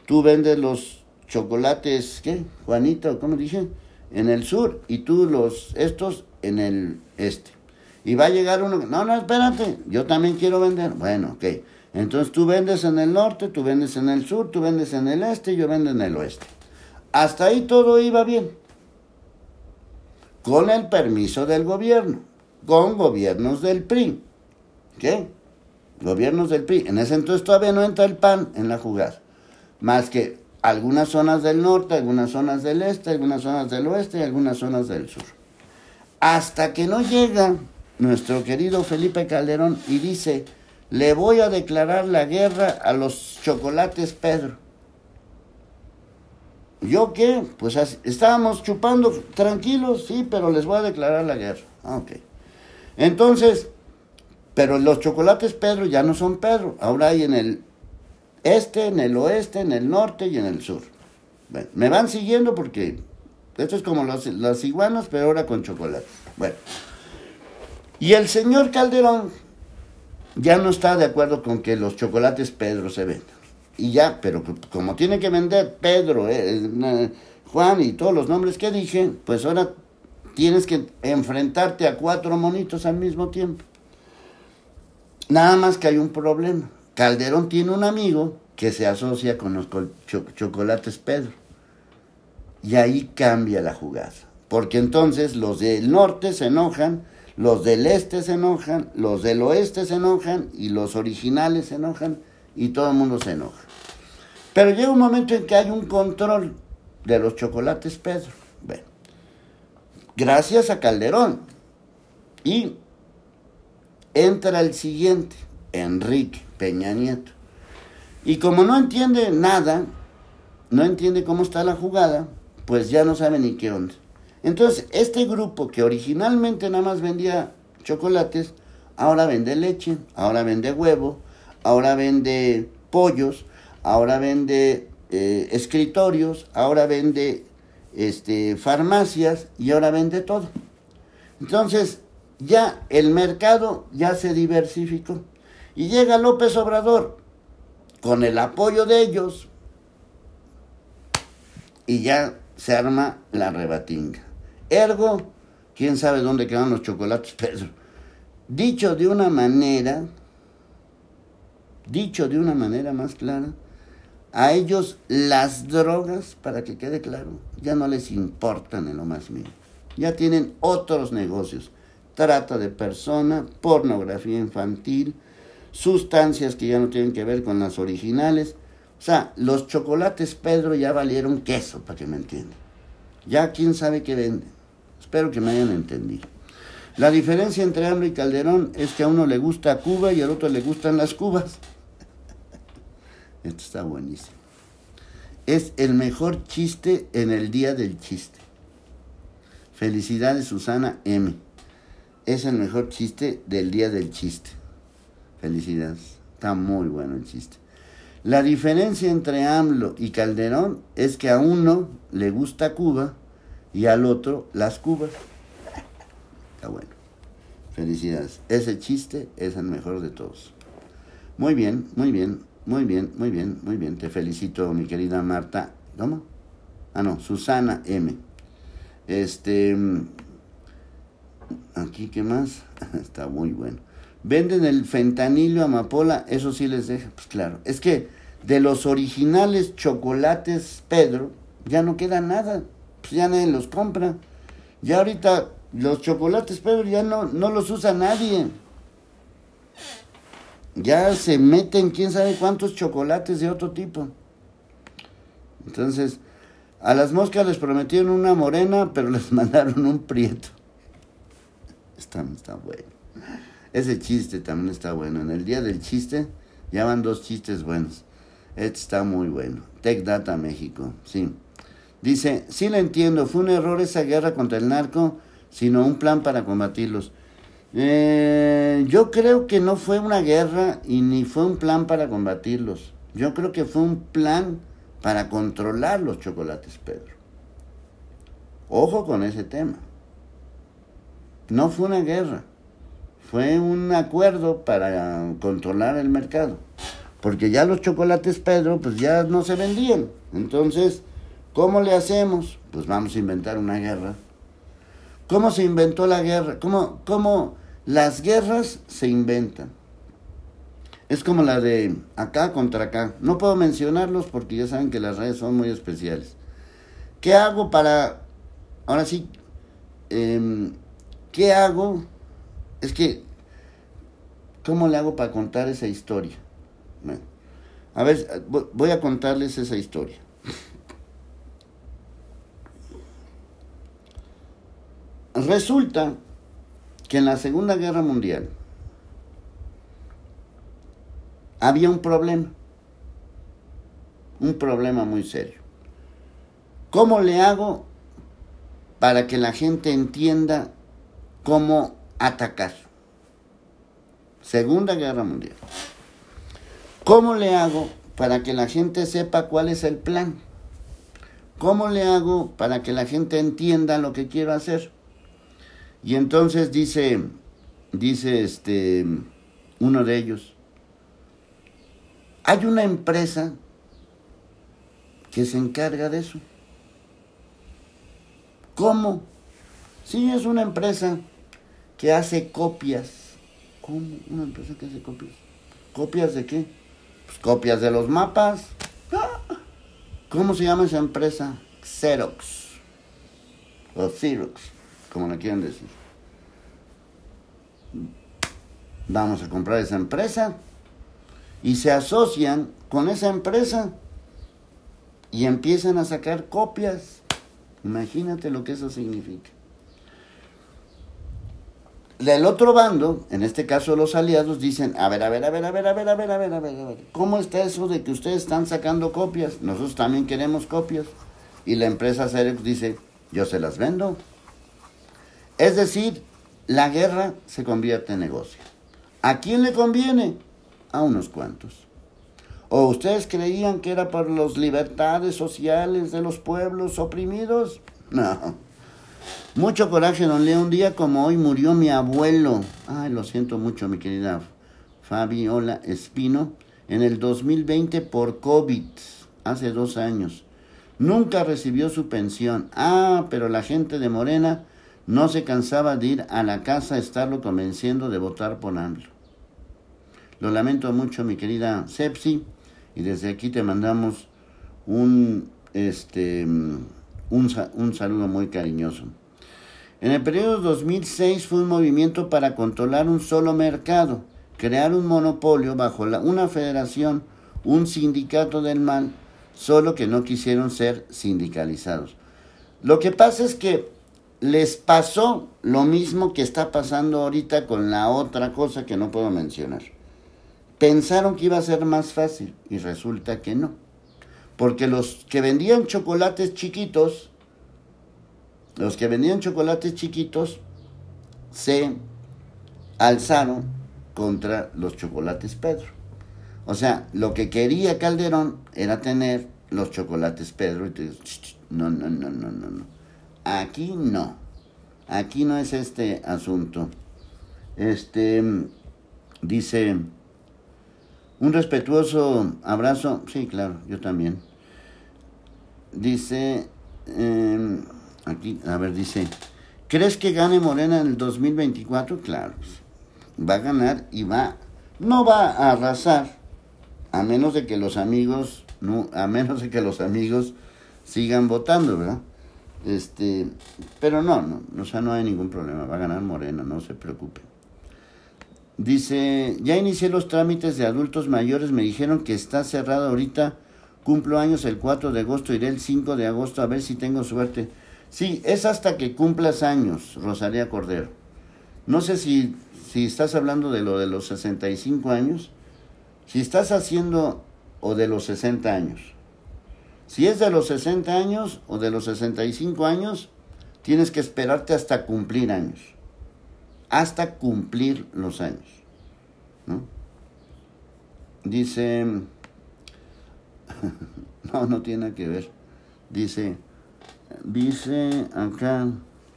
tú vendes los chocolates, ¿qué? Juanito, ¿cómo dije? En el sur y tú los, estos en el este. Y va a llegar uno, no, no, espérate, yo también quiero vender. Bueno, ok. Entonces tú vendes en el norte, tú vendes en el sur, tú vendes en el este, yo vendo en el oeste. Hasta ahí todo iba bien. Con el permiso del gobierno, con gobiernos del PRI. ¿Qué? Gobiernos del PRI. En ese entonces todavía no entra el PAN en la jugada. Más que algunas zonas del norte, algunas zonas del este, algunas zonas del oeste y algunas zonas del sur. Hasta que no llega nuestro querido Felipe Calderón y dice, le voy a declarar la guerra a los chocolates Pedro. ¿Yo qué? Pues estábamos chupando tranquilos, sí, pero les voy a declarar la guerra. Ah, ok. Entonces, pero los chocolates Pedro ya no son Pedro. Ahora hay en el este, en el oeste, en el norte y en el sur. Me van siguiendo porque esto es como los, las iguanas, pero ahora con chocolate. Bueno. Y el señor Calderón ya no está de acuerdo con que los chocolates Pedro se vendan. Y ya, pero como tiene que vender Pedro, eh, eh, Juan y todos los nombres que dije, pues ahora tienes que enfrentarte a cuatro monitos al mismo tiempo. Nada más que hay un problema. Calderón tiene un amigo que se asocia con los chocolates Pedro. Y ahí cambia la jugada. Porque entonces los del norte se enojan, los del este se enojan, los del oeste se enojan y los originales se enojan y todo el mundo se enoja. Pero llega un momento en que hay un control de los chocolates Pedro. Bueno, gracias a Calderón. Y entra el siguiente, Enrique Peña Nieto. Y como no entiende nada, no entiende cómo está la jugada, pues ya no sabe ni qué onda. Entonces, este grupo que originalmente nada más vendía chocolates, ahora vende leche, ahora vende huevo, ahora vende pollos, ahora vende eh, escritorios, ahora vende este, farmacias y ahora vende todo. Entonces, ya el mercado ya se diversificó. Y llega López Obrador con el apoyo de ellos y ya se arma la rebatinga. Ergo, quién sabe dónde quedan los chocolates, *laughs* Pedro. Dicho de una manera, dicho de una manera más clara, a ellos las drogas, para que quede claro, ya no les importan en lo más mínimo. Ya tienen otros negocios. Trata de persona, pornografía infantil, sustancias que ya no tienen que ver con las originales. O sea, los chocolates Pedro ya valieron queso, para que me entiendan. Ya quién sabe qué venden. Espero que me hayan entendido. La diferencia entre AMLO y Calderón es que a uno le gusta Cuba y al otro le gustan las cubas. *laughs* Esto está buenísimo. Es el mejor chiste en el día del chiste. Felicidades Susana M. Es el mejor chiste del día del chiste. Felicidades. Está muy bueno el chiste. La diferencia entre AMLO y Calderón es que a uno le gusta Cuba y al otro las cubas. Está bueno. Felicidades. Ese chiste es el mejor de todos. Muy bien, muy bien, muy bien, muy bien, muy bien. Te felicito, mi querida Marta. ¿Cómo? Ah, no, Susana M. Este. Aquí, ¿qué más? *laughs* Está muy bueno. Venden el fentanilo amapola, eso sí les deja. Pues claro, es que de los originales chocolates Pedro, ya no queda nada. Pues ya nadie los compra. Ya ahorita los chocolates Pedro ya no, no los usa nadie. Ya se meten quién sabe cuántos chocolates de otro tipo. Entonces, a las moscas les prometieron una morena, pero les *laughs* mandaron un prieto. Está, está bueno. Ese chiste también está bueno. En el día del chiste ya van dos chistes buenos. Este está muy bueno. Tech Data México, sí. Dice, sí le entiendo, fue un error esa guerra contra el narco, sino un plan para combatirlos. Eh, yo creo que no fue una guerra y ni fue un plan para combatirlos. Yo creo que fue un plan para controlar los chocolates, Pedro. Ojo con ese tema. No fue una guerra, fue un acuerdo para controlar el mercado. Porque ya los chocolates Pedro, pues ya no se vendían. Entonces, ¿cómo le hacemos? Pues vamos a inventar una guerra. ¿Cómo se inventó la guerra? ¿Cómo, cómo las guerras se inventan? Es como la de acá contra acá. No puedo mencionarlos porque ya saben que las redes son muy especiales. ¿Qué hago para... Ahora sí, eh, ¿qué hago? Es que, ¿cómo le hago para contar esa historia? A ver, voy a contarles esa historia. Resulta que en la Segunda Guerra Mundial había un problema, un problema muy serio. ¿Cómo le hago para que la gente entienda cómo atacar? Segunda Guerra Mundial. ¿Cómo le hago para que la gente sepa cuál es el plan? ¿Cómo le hago para que la gente entienda lo que quiero hacer? Y entonces dice, dice este, uno de ellos, hay una empresa que se encarga de eso. ¿Cómo? Sí, es una empresa que hace copias. ¿Cómo? ¿Una empresa que hace copias? ¿Copias de qué? Pues copias de los mapas. ¿Cómo se llama esa empresa? Xerox. O Xerox, como le quieran decir. Vamos a comprar esa empresa y se asocian con esa empresa y empiezan a sacar copias. Imagínate lo que eso significa. Del otro bando, en este caso los aliados, dicen, a ver, a ver, a ver, a ver, a ver, a ver, a ver, a ver, a ver, ¿cómo está eso de que ustedes están sacando copias? Nosotros también queremos copias. Y la empresa Cerex dice, yo se las vendo. Es decir, la guerra se convierte en negocio. ¿A quién le conviene? a unos cuantos. ¿O ustedes creían que era por las libertades sociales de los pueblos oprimidos? No. Mucho coraje, don Leo. Un día como hoy murió mi abuelo. Ay, lo siento mucho, mi querida Fabiola Espino. En el 2020 por COVID, hace dos años. Nunca recibió su pensión. Ah, pero la gente de Morena no se cansaba de ir a la casa a estarlo convenciendo de votar por AMLO. Lo lamento mucho, mi querida Sepsi, y desde aquí te mandamos un, este, un, un saludo muy cariñoso. En el periodo 2006 fue un movimiento para controlar un solo mercado, crear un monopolio bajo la, una federación, un sindicato del mal, solo que no quisieron ser sindicalizados. Lo que pasa es que les pasó lo mismo que está pasando ahorita con la otra cosa que no puedo mencionar pensaron que iba a ser más fácil y resulta que no. Porque los que vendían chocolates chiquitos, los que vendían chocolates chiquitos, se alzaron contra los chocolates Pedro. O sea, lo que quería Calderón era tener los chocolates Pedro y te no, no, no, no, no, no. Aquí no. Aquí no es este asunto. Este dice un respetuoso abrazo, sí, claro, yo también. Dice, em, aquí, a ver, dice, ¿crees que gane Morena en el 2024? Claro, pues, va a ganar y va, no va a arrasar, a menos de que los amigos, no, a menos de que los amigos sigan votando, ¿verdad? Este, pero no, no, o sea, no hay ningún problema, va a ganar Morena, no se preocupe. Dice, ya inicié los trámites de adultos mayores, me dijeron que está cerrado ahorita, cumplo años el 4 de agosto, iré el 5 de agosto a ver si tengo suerte. Sí, es hasta que cumplas años, Rosalía Cordero. No sé si, si estás hablando de lo de los 65 años. Si estás haciendo o de los 60 años. Si es de los 60 años o de los 65 años, tienes que esperarte hasta cumplir años. Hasta cumplir los años. ¿no? Dice, *laughs* no, no tiene que ver. Dice, dice acá,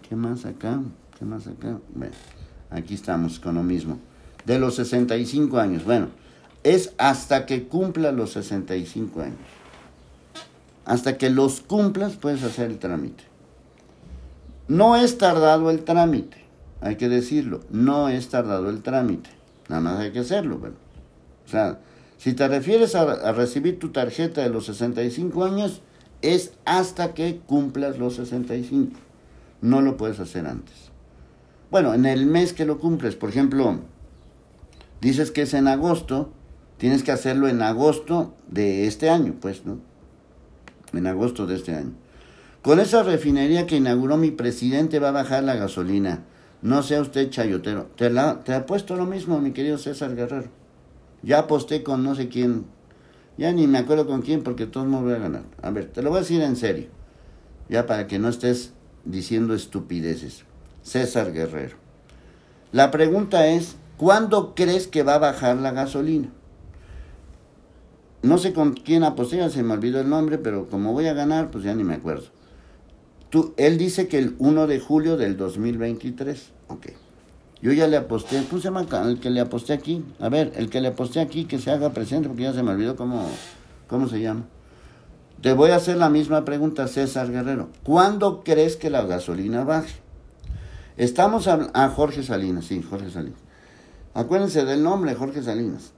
¿qué más acá? ¿Qué más acá? Bueno, aquí estamos con lo mismo. De los 65 años. Bueno, es hasta que cumpla los 65 años. Hasta que los cumplas puedes hacer el trámite. No es tardado el trámite, hay que decirlo, no es tardado el trámite, nada más hay que hacerlo. Bueno. O sea, si te refieres a, recibir tu tarjeta de los 65 años, es hasta que cumplas los 65. No lo puedes hacer antes. Bueno, en el mes que lo cumples, por ejemplo, dices que es en agosto, tienes que hacerlo en agosto de este año, pues, ¿no? En agosto de este año. Con esa refinería que inauguró mi presidente va a bajar la gasolina. No sea usted chayotero. Te, la, te apuesto lo mismo, mi querido César Guerrero. Ya aposté con no sé quién. Ya ni me acuerdo con quién porque todos me voy a ganar. A ver, te lo voy a decir en serio. Ya para que no estés diciendo estupideces. César Guerrero. La pregunta es, ¿cuándo crees que va a bajar la gasolina? No sé con quién aposté, ya se me olvidó el nombre, pero como voy a ganar, pues ya ni me acuerdo. Tú, él dice que el 1 de julio del 2023. Ok. Yo ya le aposté, ¿cómo se llama el que le aposté aquí? A ver, el que le aposté aquí que se haga presente, porque ya se me olvidó cómo, cómo se llama. Te voy a hacer la misma pregunta, César Guerrero. ¿Cuándo crees que la gasolina baje? Estamos a, a Jorge Salinas, sí, Jorge Salinas. Acuérdense del nombre, Jorge Salinas.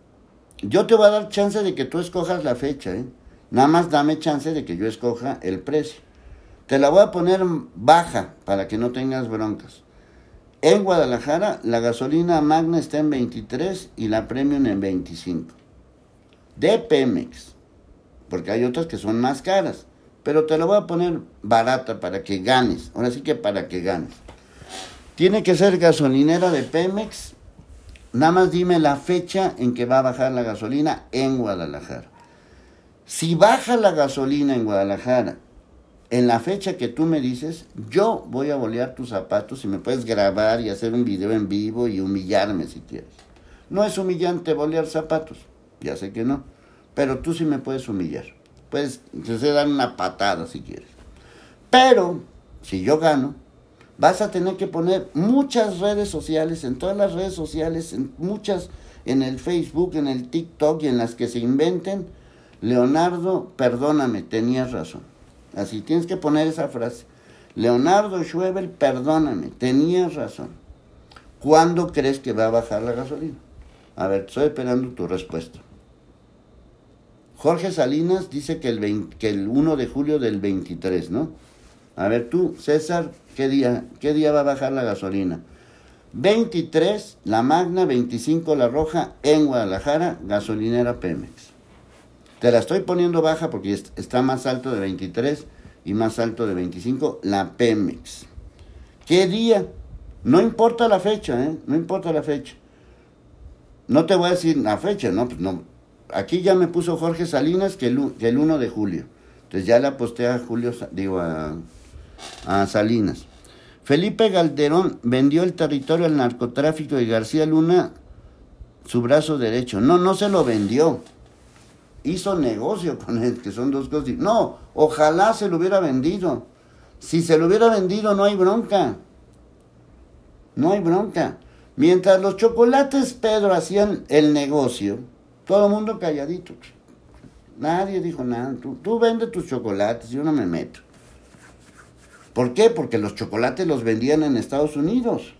Yo te voy a dar chance de que tú escojas la fecha, ¿eh? Nada más dame chance de que yo escoja el precio. Te la voy a poner baja para que no tengas broncas. En Guadalajara la gasolina magna está en 23 y la premium en 25. De Pemex. Porque hay otras que son más caras. Pero te la voy a poner barata para que ganes. Ahora sí que para que ganes. Tiene que ser gasolinera de Pemex. Nada más dime la fecha en que va a bajar la gasolina en Guadalajara. Si baja la gasolina en Guadalajara en la fecha que tú me dices, yo voy a bolear tus zapatos y me puedes grabar y hacer un video en vivo y humillarme si quieres. No es humillante bolear zapatos, ya sé que no, pero tú sí me puedes humillar. Puedes te una patada si quieres. Pero, si yo gano, vas a tener que poner muchas redes sociales, en todas las redes sociales, en muchas, en el Facebook, en el TikTok y en las que se inventen. Leonardo, perdóname, tenías razón. Así tienes que poner esa frase. Leonardo Schwebel, perdóname, tenías razón. ¿Cuándo crees que va a bajar la gasolina? A ver, estoy esperando tu respuesta. Jorge Salinas dice que el, 20, que el 1 de julio del 23, ¿no? A ver tú, César, ¿qué día, ¿qué día va a bajar la gasolina? 23, la Magna, 25, la Roja, en Guadalajara, gasolinera Pemex. Te la estoy poniendo baja porque está más alto de 23 y más alto de 25, la Pemex. ¿Qué día? No importa la fecha, ¿eh? No importa la fecha. No te voy a decir la fecha, ¿no? Pues no. Aquí ya me puso Jorge Salinas que el, que el 1 de julio. Entonces ya le aposté a Julio, digo, a, a Salinas. Felipe Galderón vendió el territorio al narcotráfico y García Luna su brazo derecho. No, no se lo vendió hizo negocio *laughs* con él, que son dos cosas. No, ojalá se lo hubiera vendido. Si se lo hubiera vendido no hay bronca. No hay bronca. Mientras los chocolates Pedro hacían el negocio, todo el mundo calladito. Nadie dijo nada. Tú, tú vendes tus chocolates, yo no me meto. ¿Por qué? Porque los chocolates los vendían en Estados Unidos.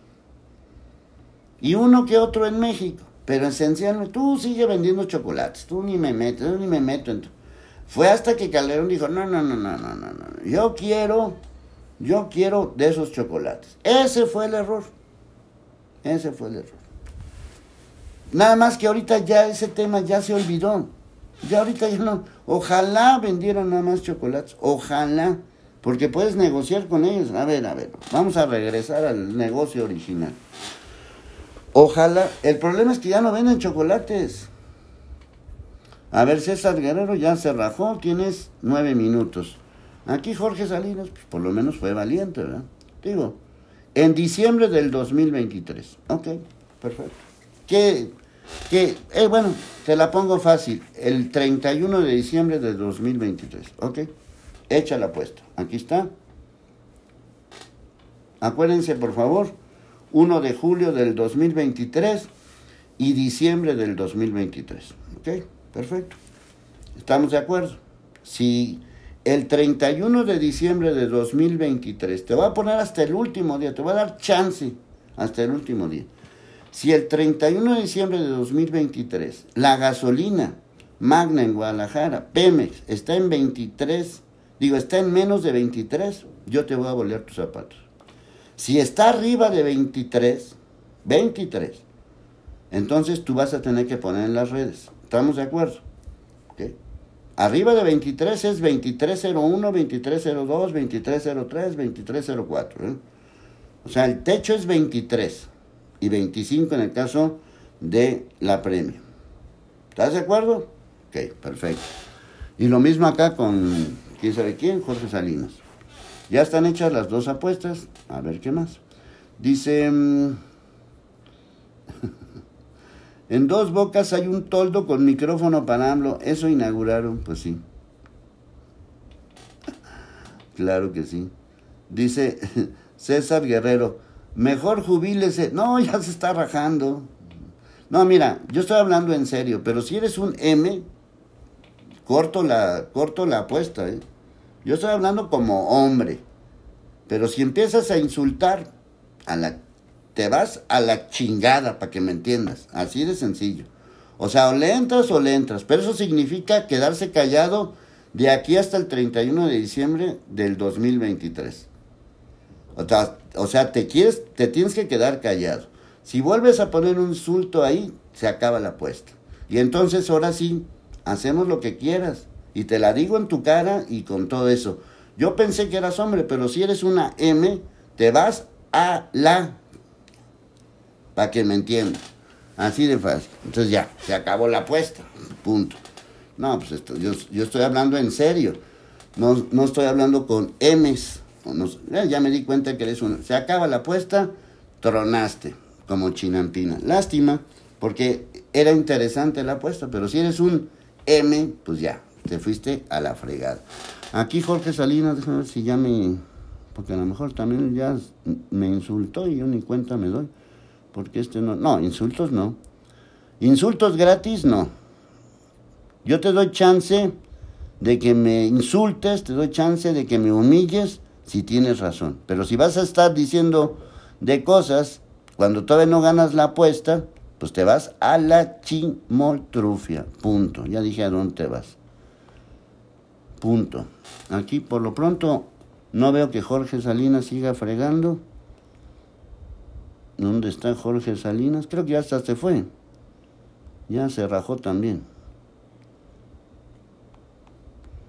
Y uno que otro en México. Pero esencialmente, tú sigue vendiendo chocolates, tú ni me metes, yo ni me meto en Fue hasta que Calderón dijo, no, no, no, no, no, no, no, yo quiero, yo quiero de esos chocolates. Ese fue el error. Ese fue el error. Nada más que ahorita ya ese tema ya se olvidó. Ya ahorita ya no. Ojalá vendieran nada más chocolates. Ojalá. Porque puedes negociar con ellos. A ver, a ver. Vamos a regresar al negocio original. Ojalá. El problema es que ya no venden chocolates. A ver, César Guerrero ya se rajó, tienes nueve minutos. Aquí Jorge Salinas, pues por lo menos fue valiente, ¿verdad? Digo, en diciembre del 2023. Ok, perfecto. ¿Qué, qué? Eh, bueno, te la pongo fácil. El 31 de diciembre del 2023. Ok, echa la apuesta. Aquí está. Acuérdense, por favor, 1 de julio del 2023 y diciembre del 2023. ¿Ok? Perfecto. ¿Estamos de acuerdo? Si el 31 de diciembre de 2023, te voy a poner hasta el último día, te voy a dar chance hasta el último día. Si el 31 de diciembre de 2023 la gasolina Magna en Guadalajara, Pemex, está en 23, digo, está en menos de 23, yo te voy a bolear tus zapatos. Si está arriba de 23, 23, entonces tú vas a tener que poner en las redes. ¿Estamos de acuerdo? Arriba de 23 es 2301, 2302, 2303, 2304. O sea, el techo es 23 y 25 en el caso de la premio. ¿Estás de acuerdo? Ok, perfecto. Y lo mismo acá con, ¿quién sabe quién? Jorge Salinas. Ya están hechas las dos apuestas. A ver qué más. Dice... Mm, *laughs* en dos bocas hay un toldo con micrófono para AMLO. Eso inauguraron, pues sí. *laughs* claro que sí. Dice *laughs* César Guerrero, mejor jubílese. No, ya se está rajando. No, mira, yo estoy hablando en serio, pero si eres un M, corto la, corto la apuesta, ¿eh? Yo estoy hablando como hombre. Pero si empiezas a insultar a la te vas a la chingada para que me entiendas. Así de sencillo. O sea, o le entras o le entras. Pero eso significa quedarse callado de aquí hasta el 31 de diciembre del 2023. O sea, o sea, te quieres, te tienes que quedar callado. Si vuelves a poner un insulto ahí, se acaba la apuesta. Y entonces ahora sí, hacemos lo que quieras. Y te la digo en tu cara y con todo eso. Yo pensé que eras hombre, pero si eres una M, te vas a la para que me entiendan. Así de fácil. Entonces ya, se acabó la apuesta. Punto. No, pues esto, yo, estoy hablando en serio. No, no estoy hablando con M's. ya me di cuenta que eres uno. Se acaba la apuesta, tronaste como chinampina. Lástima, porque era interesante la apuesta, pero si eres un M, pues ya, te fuiste a la fregada. Aquí Jorge Salinas, déjame ver si ya me... Porque a lo mejor también ya me insultó y yo ni cuenta me doy porque este no, no, insultos no. Insultos gratis no. Yo te doy chance de que me insultes, te doy chance de que me humilles si tienes razón. Pero si vas a estar diciendo de cosas cuando todavía no ganas la apuesta, pues te vas a la chimoltrufia. Punto. Ya dije a dónde te vas. Punto. Aquí por lo pronto no veo que Jorge Salinas siga fregando. ¿Dónde está Jorge Salinas? Creo que ya hasta se fue. Ya se rajó también.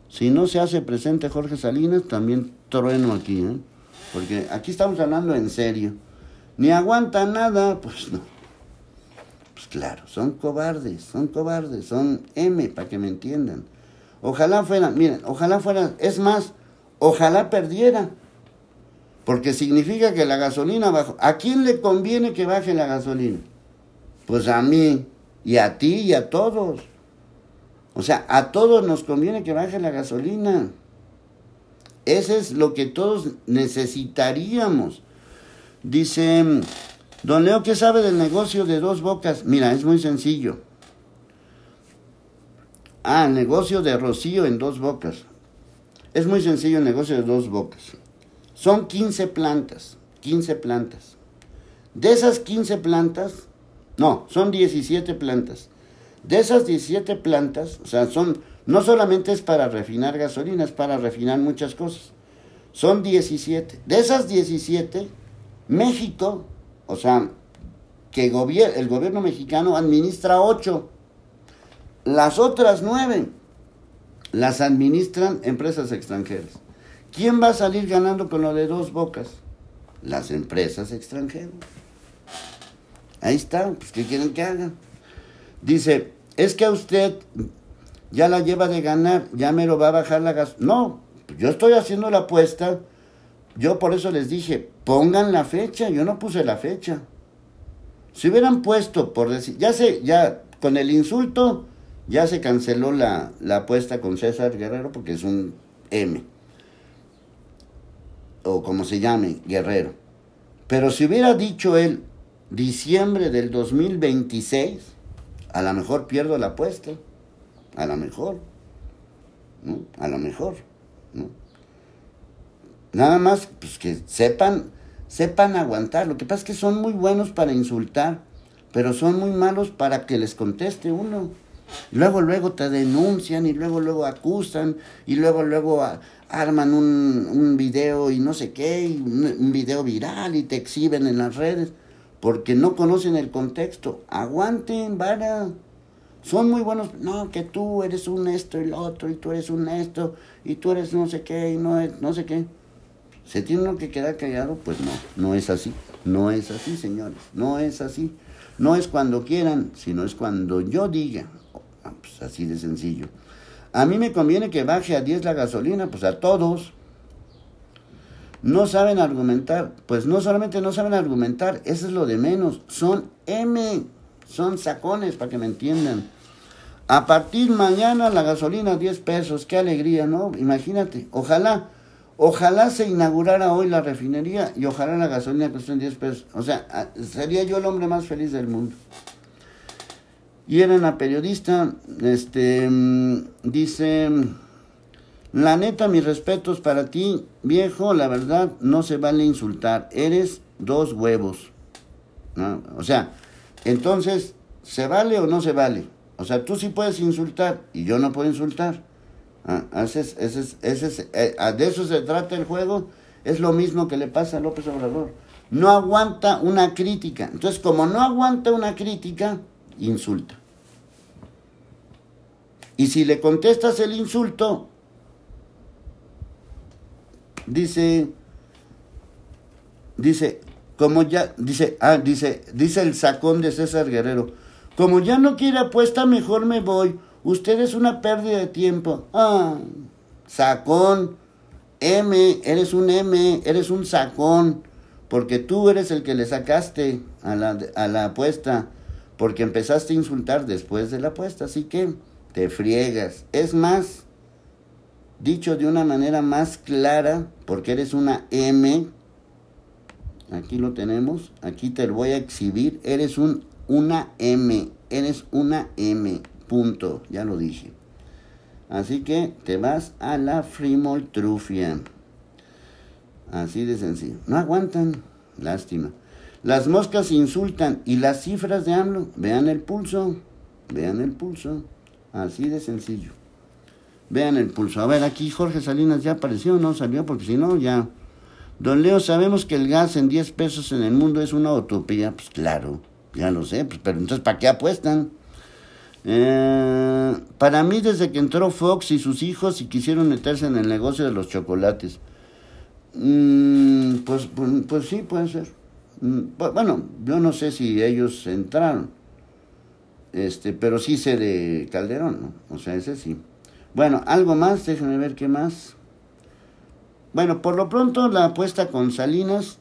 Si no se hace presente Jorge Salinas, también trueno aquí, ¿eh? Porque aquí estamos hablando en serio. Ni aguanta nada, pues no. Pues claro, son cobardes, son cobardes, son M, para que me entiendan. Ojalá fuera, miren, ojalá fuera, es más, ojalá perdiera. Porque significa que la gasolina bajó. ¿A quién le conviene que baje la gasolina? Pues a mí, y a ti, y a todos. O sea, a todos nos conviene que baje la gasolina. Ese es lo que todos necesitaríamos. Dice, don Leo, ¿qué sabe del negocio de dos bocas? Mira, es muy sencillo. Ah, negocio de Rocío en dos bocas. Es muy sencillo el negocio de dos bocas. Son 15 plantas, 15 plantas. De esas 15 plantas, no, son 17 plantas. De esas 17 plantas, o sea, son, no solamente es para refinar gasolina, es para refinar muchas cosas. Son 17. De esas 17, México, o sea, que el gobierno mexicano administra 8. Las otras 9 las administran empresas extranjeras. ¿Quién va a salir ganando con lo de dos bocas? Las empresas extranjeras. Ahí está, pues ¿qué quieren que hagan? Dice, es que a usted ya la lleva de ganar, ya me lo va a bajar la gas. No, yo estoy haciendo la apuesta. Yo por eso les dije, pongan la fecha. Yo no puse la fecha. Si hubieran puesto, por decir, ya sé, ya con el insulto, ya se canceló la, la apuesta con César Guerrero porque es un M. O como se llame, Guerrero. Pero si hubiera dicho él diciembre del 2026, a lo mejor pierdo la apuesta. A lo mejor. ¿no? A lo mejor. ¿no? Nada más pues, que sepan, sepan aguantar. Lo que pasa es que son muy buenos para insultar, pero son muy malos para que les conteste uno. Luego, luego te denuncian y luego, luego acusan y luego, luego arman un, un video y no sé qué, un, un video viral y te exhiben en las redes porque no conocen el contexto. Aguanten, vara. Son muy buenos. No, que tú eres un esto y lo otro, y tú eres un esto, y tú eres no sé qué, y no, no sé qué. ¿Se tiene uno que quedar callado? Pues no, no es así. No es así, señores. No es así. No es cuando quieran, sino es cuando yo diga. Ah, pues así de sencillo. A mí me conviene que baje a 10 la gasolina, pues a todos. No saben argumentar, pues no solamente no saben argumentar, eso es lo de menos. Son M, son sacones, para que me entiendan. A partir mañana la gasolina 10 pesos, qué alegría, ¿no? Imagínate, ojalá, ojalá se inaugurara hoy la refinería y ojalá la gasolina cueste 10 pesos. O sea, sería yo el hombre más feliz del mundo. Y era una periodista, este, dice, la neta, mis respetos para ti, viejo, la verdad, no se vale insultar, eres dos huevos. ¿no? O sea, entonces, ¿se vale o no se vale? O sea, tú sí puedes insultar y yo no puedo insultar. Ah, ese es, ese es, ese es, de eso se trata el juego. Es lo mismo que le pasa a López Obrador. No aguanta una crítica. Entonces, como no aguanta una crítica, insulta. Y si le contestas el insulto, dice, dice, como ya, dice, ah, dice, dice el sacón de César Guerrero, como ya no quiere apuesta, mejor me voy. Usted es una pérdida de tiempo. Ah, sacón, M, eres un M, eres un sacón, porque tú eres el que le sacaste a la, a la apuesta, porque empezaste a insultar después de la apuesta, así que te friegas. Es más, dicho de una manera más clara, porque eres una M, aquí lo tenemos, aquí te lo voy a exhibir, eres un, una M, eres una M, punto, ya lo dije. Así que te vas a la frimoltrufia. Así de sencillo. No aguantan, lástima. Las moscas insultan y las cifras de AMLO, vean el pulso, vean el pulso. Así de sencillo. Vean el pulso. A ver, aquí Jorge Salinas ya apareció, no salió, porque si no, ya. Don Leo, sabemos que el gas en 10 pesos en el mundo es una utopía. Pues claro, ya lo sé, pues, pero entonces, ¿para qué apuestan? Eh, para mí, desde que entró Fox y sus hijos y quisieron meterse en el negocio de los chocolates, mm, pues, pues, pues, sí, puede ser. Mm, bueno, yo no sé si ellos entraron, este, pero sí sé de Calderón, ¿no? O sea, ese sí. Bueno, algo más, déjenme ver qué más. Bueno, por lo pronto la apuesta con Salinas,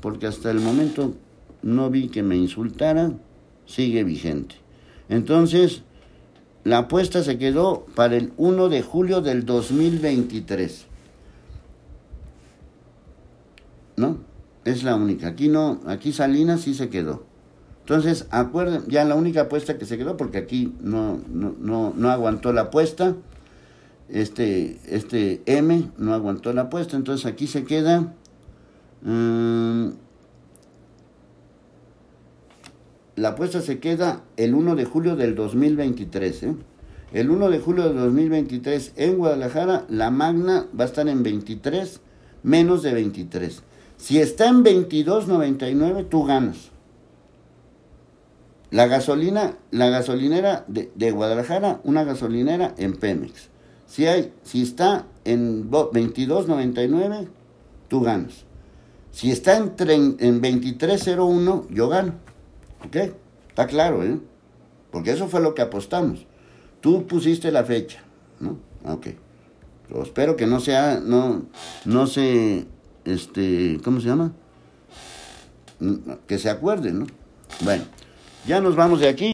porque hasta el momento no vi que me insultara, sigue vigente. Entonces, la apuesta se quedó para el 1 de julio del 2023. ¿No? Es la única. Aquí no, aquí Salinas sí se quedó. Entonces, acuerden, ya la única apuesta que se quedó, porque aquí no, no, no, no aguantó la apuesta este, este M no aguantó la apuesta, entonces aquí se queda um, la apuesta se queda el 1 de julio del 2023. ¿eh? El 1 de julio del 2023 en Guadalajara, la magna va a estar en 23, menos de 23. Si está en 22.99, tú ganas. La gasolina, la gasolinera de, de Guadalajara, una gasolinera en Pemex. Si, hay, si está en 22.99, tú ganas. Si está en, en 23.01, yo gano. ¿Ok? Está claro, ¿eh? Porque eso fue lo que apostamos. Tú pusiste la fecha, ¿no? Ok. Pero espero que no sea, no, no se, este, ¿cómo se llama? Que se acuerden, ¿no? Bueno, ya nos vamos de aquí.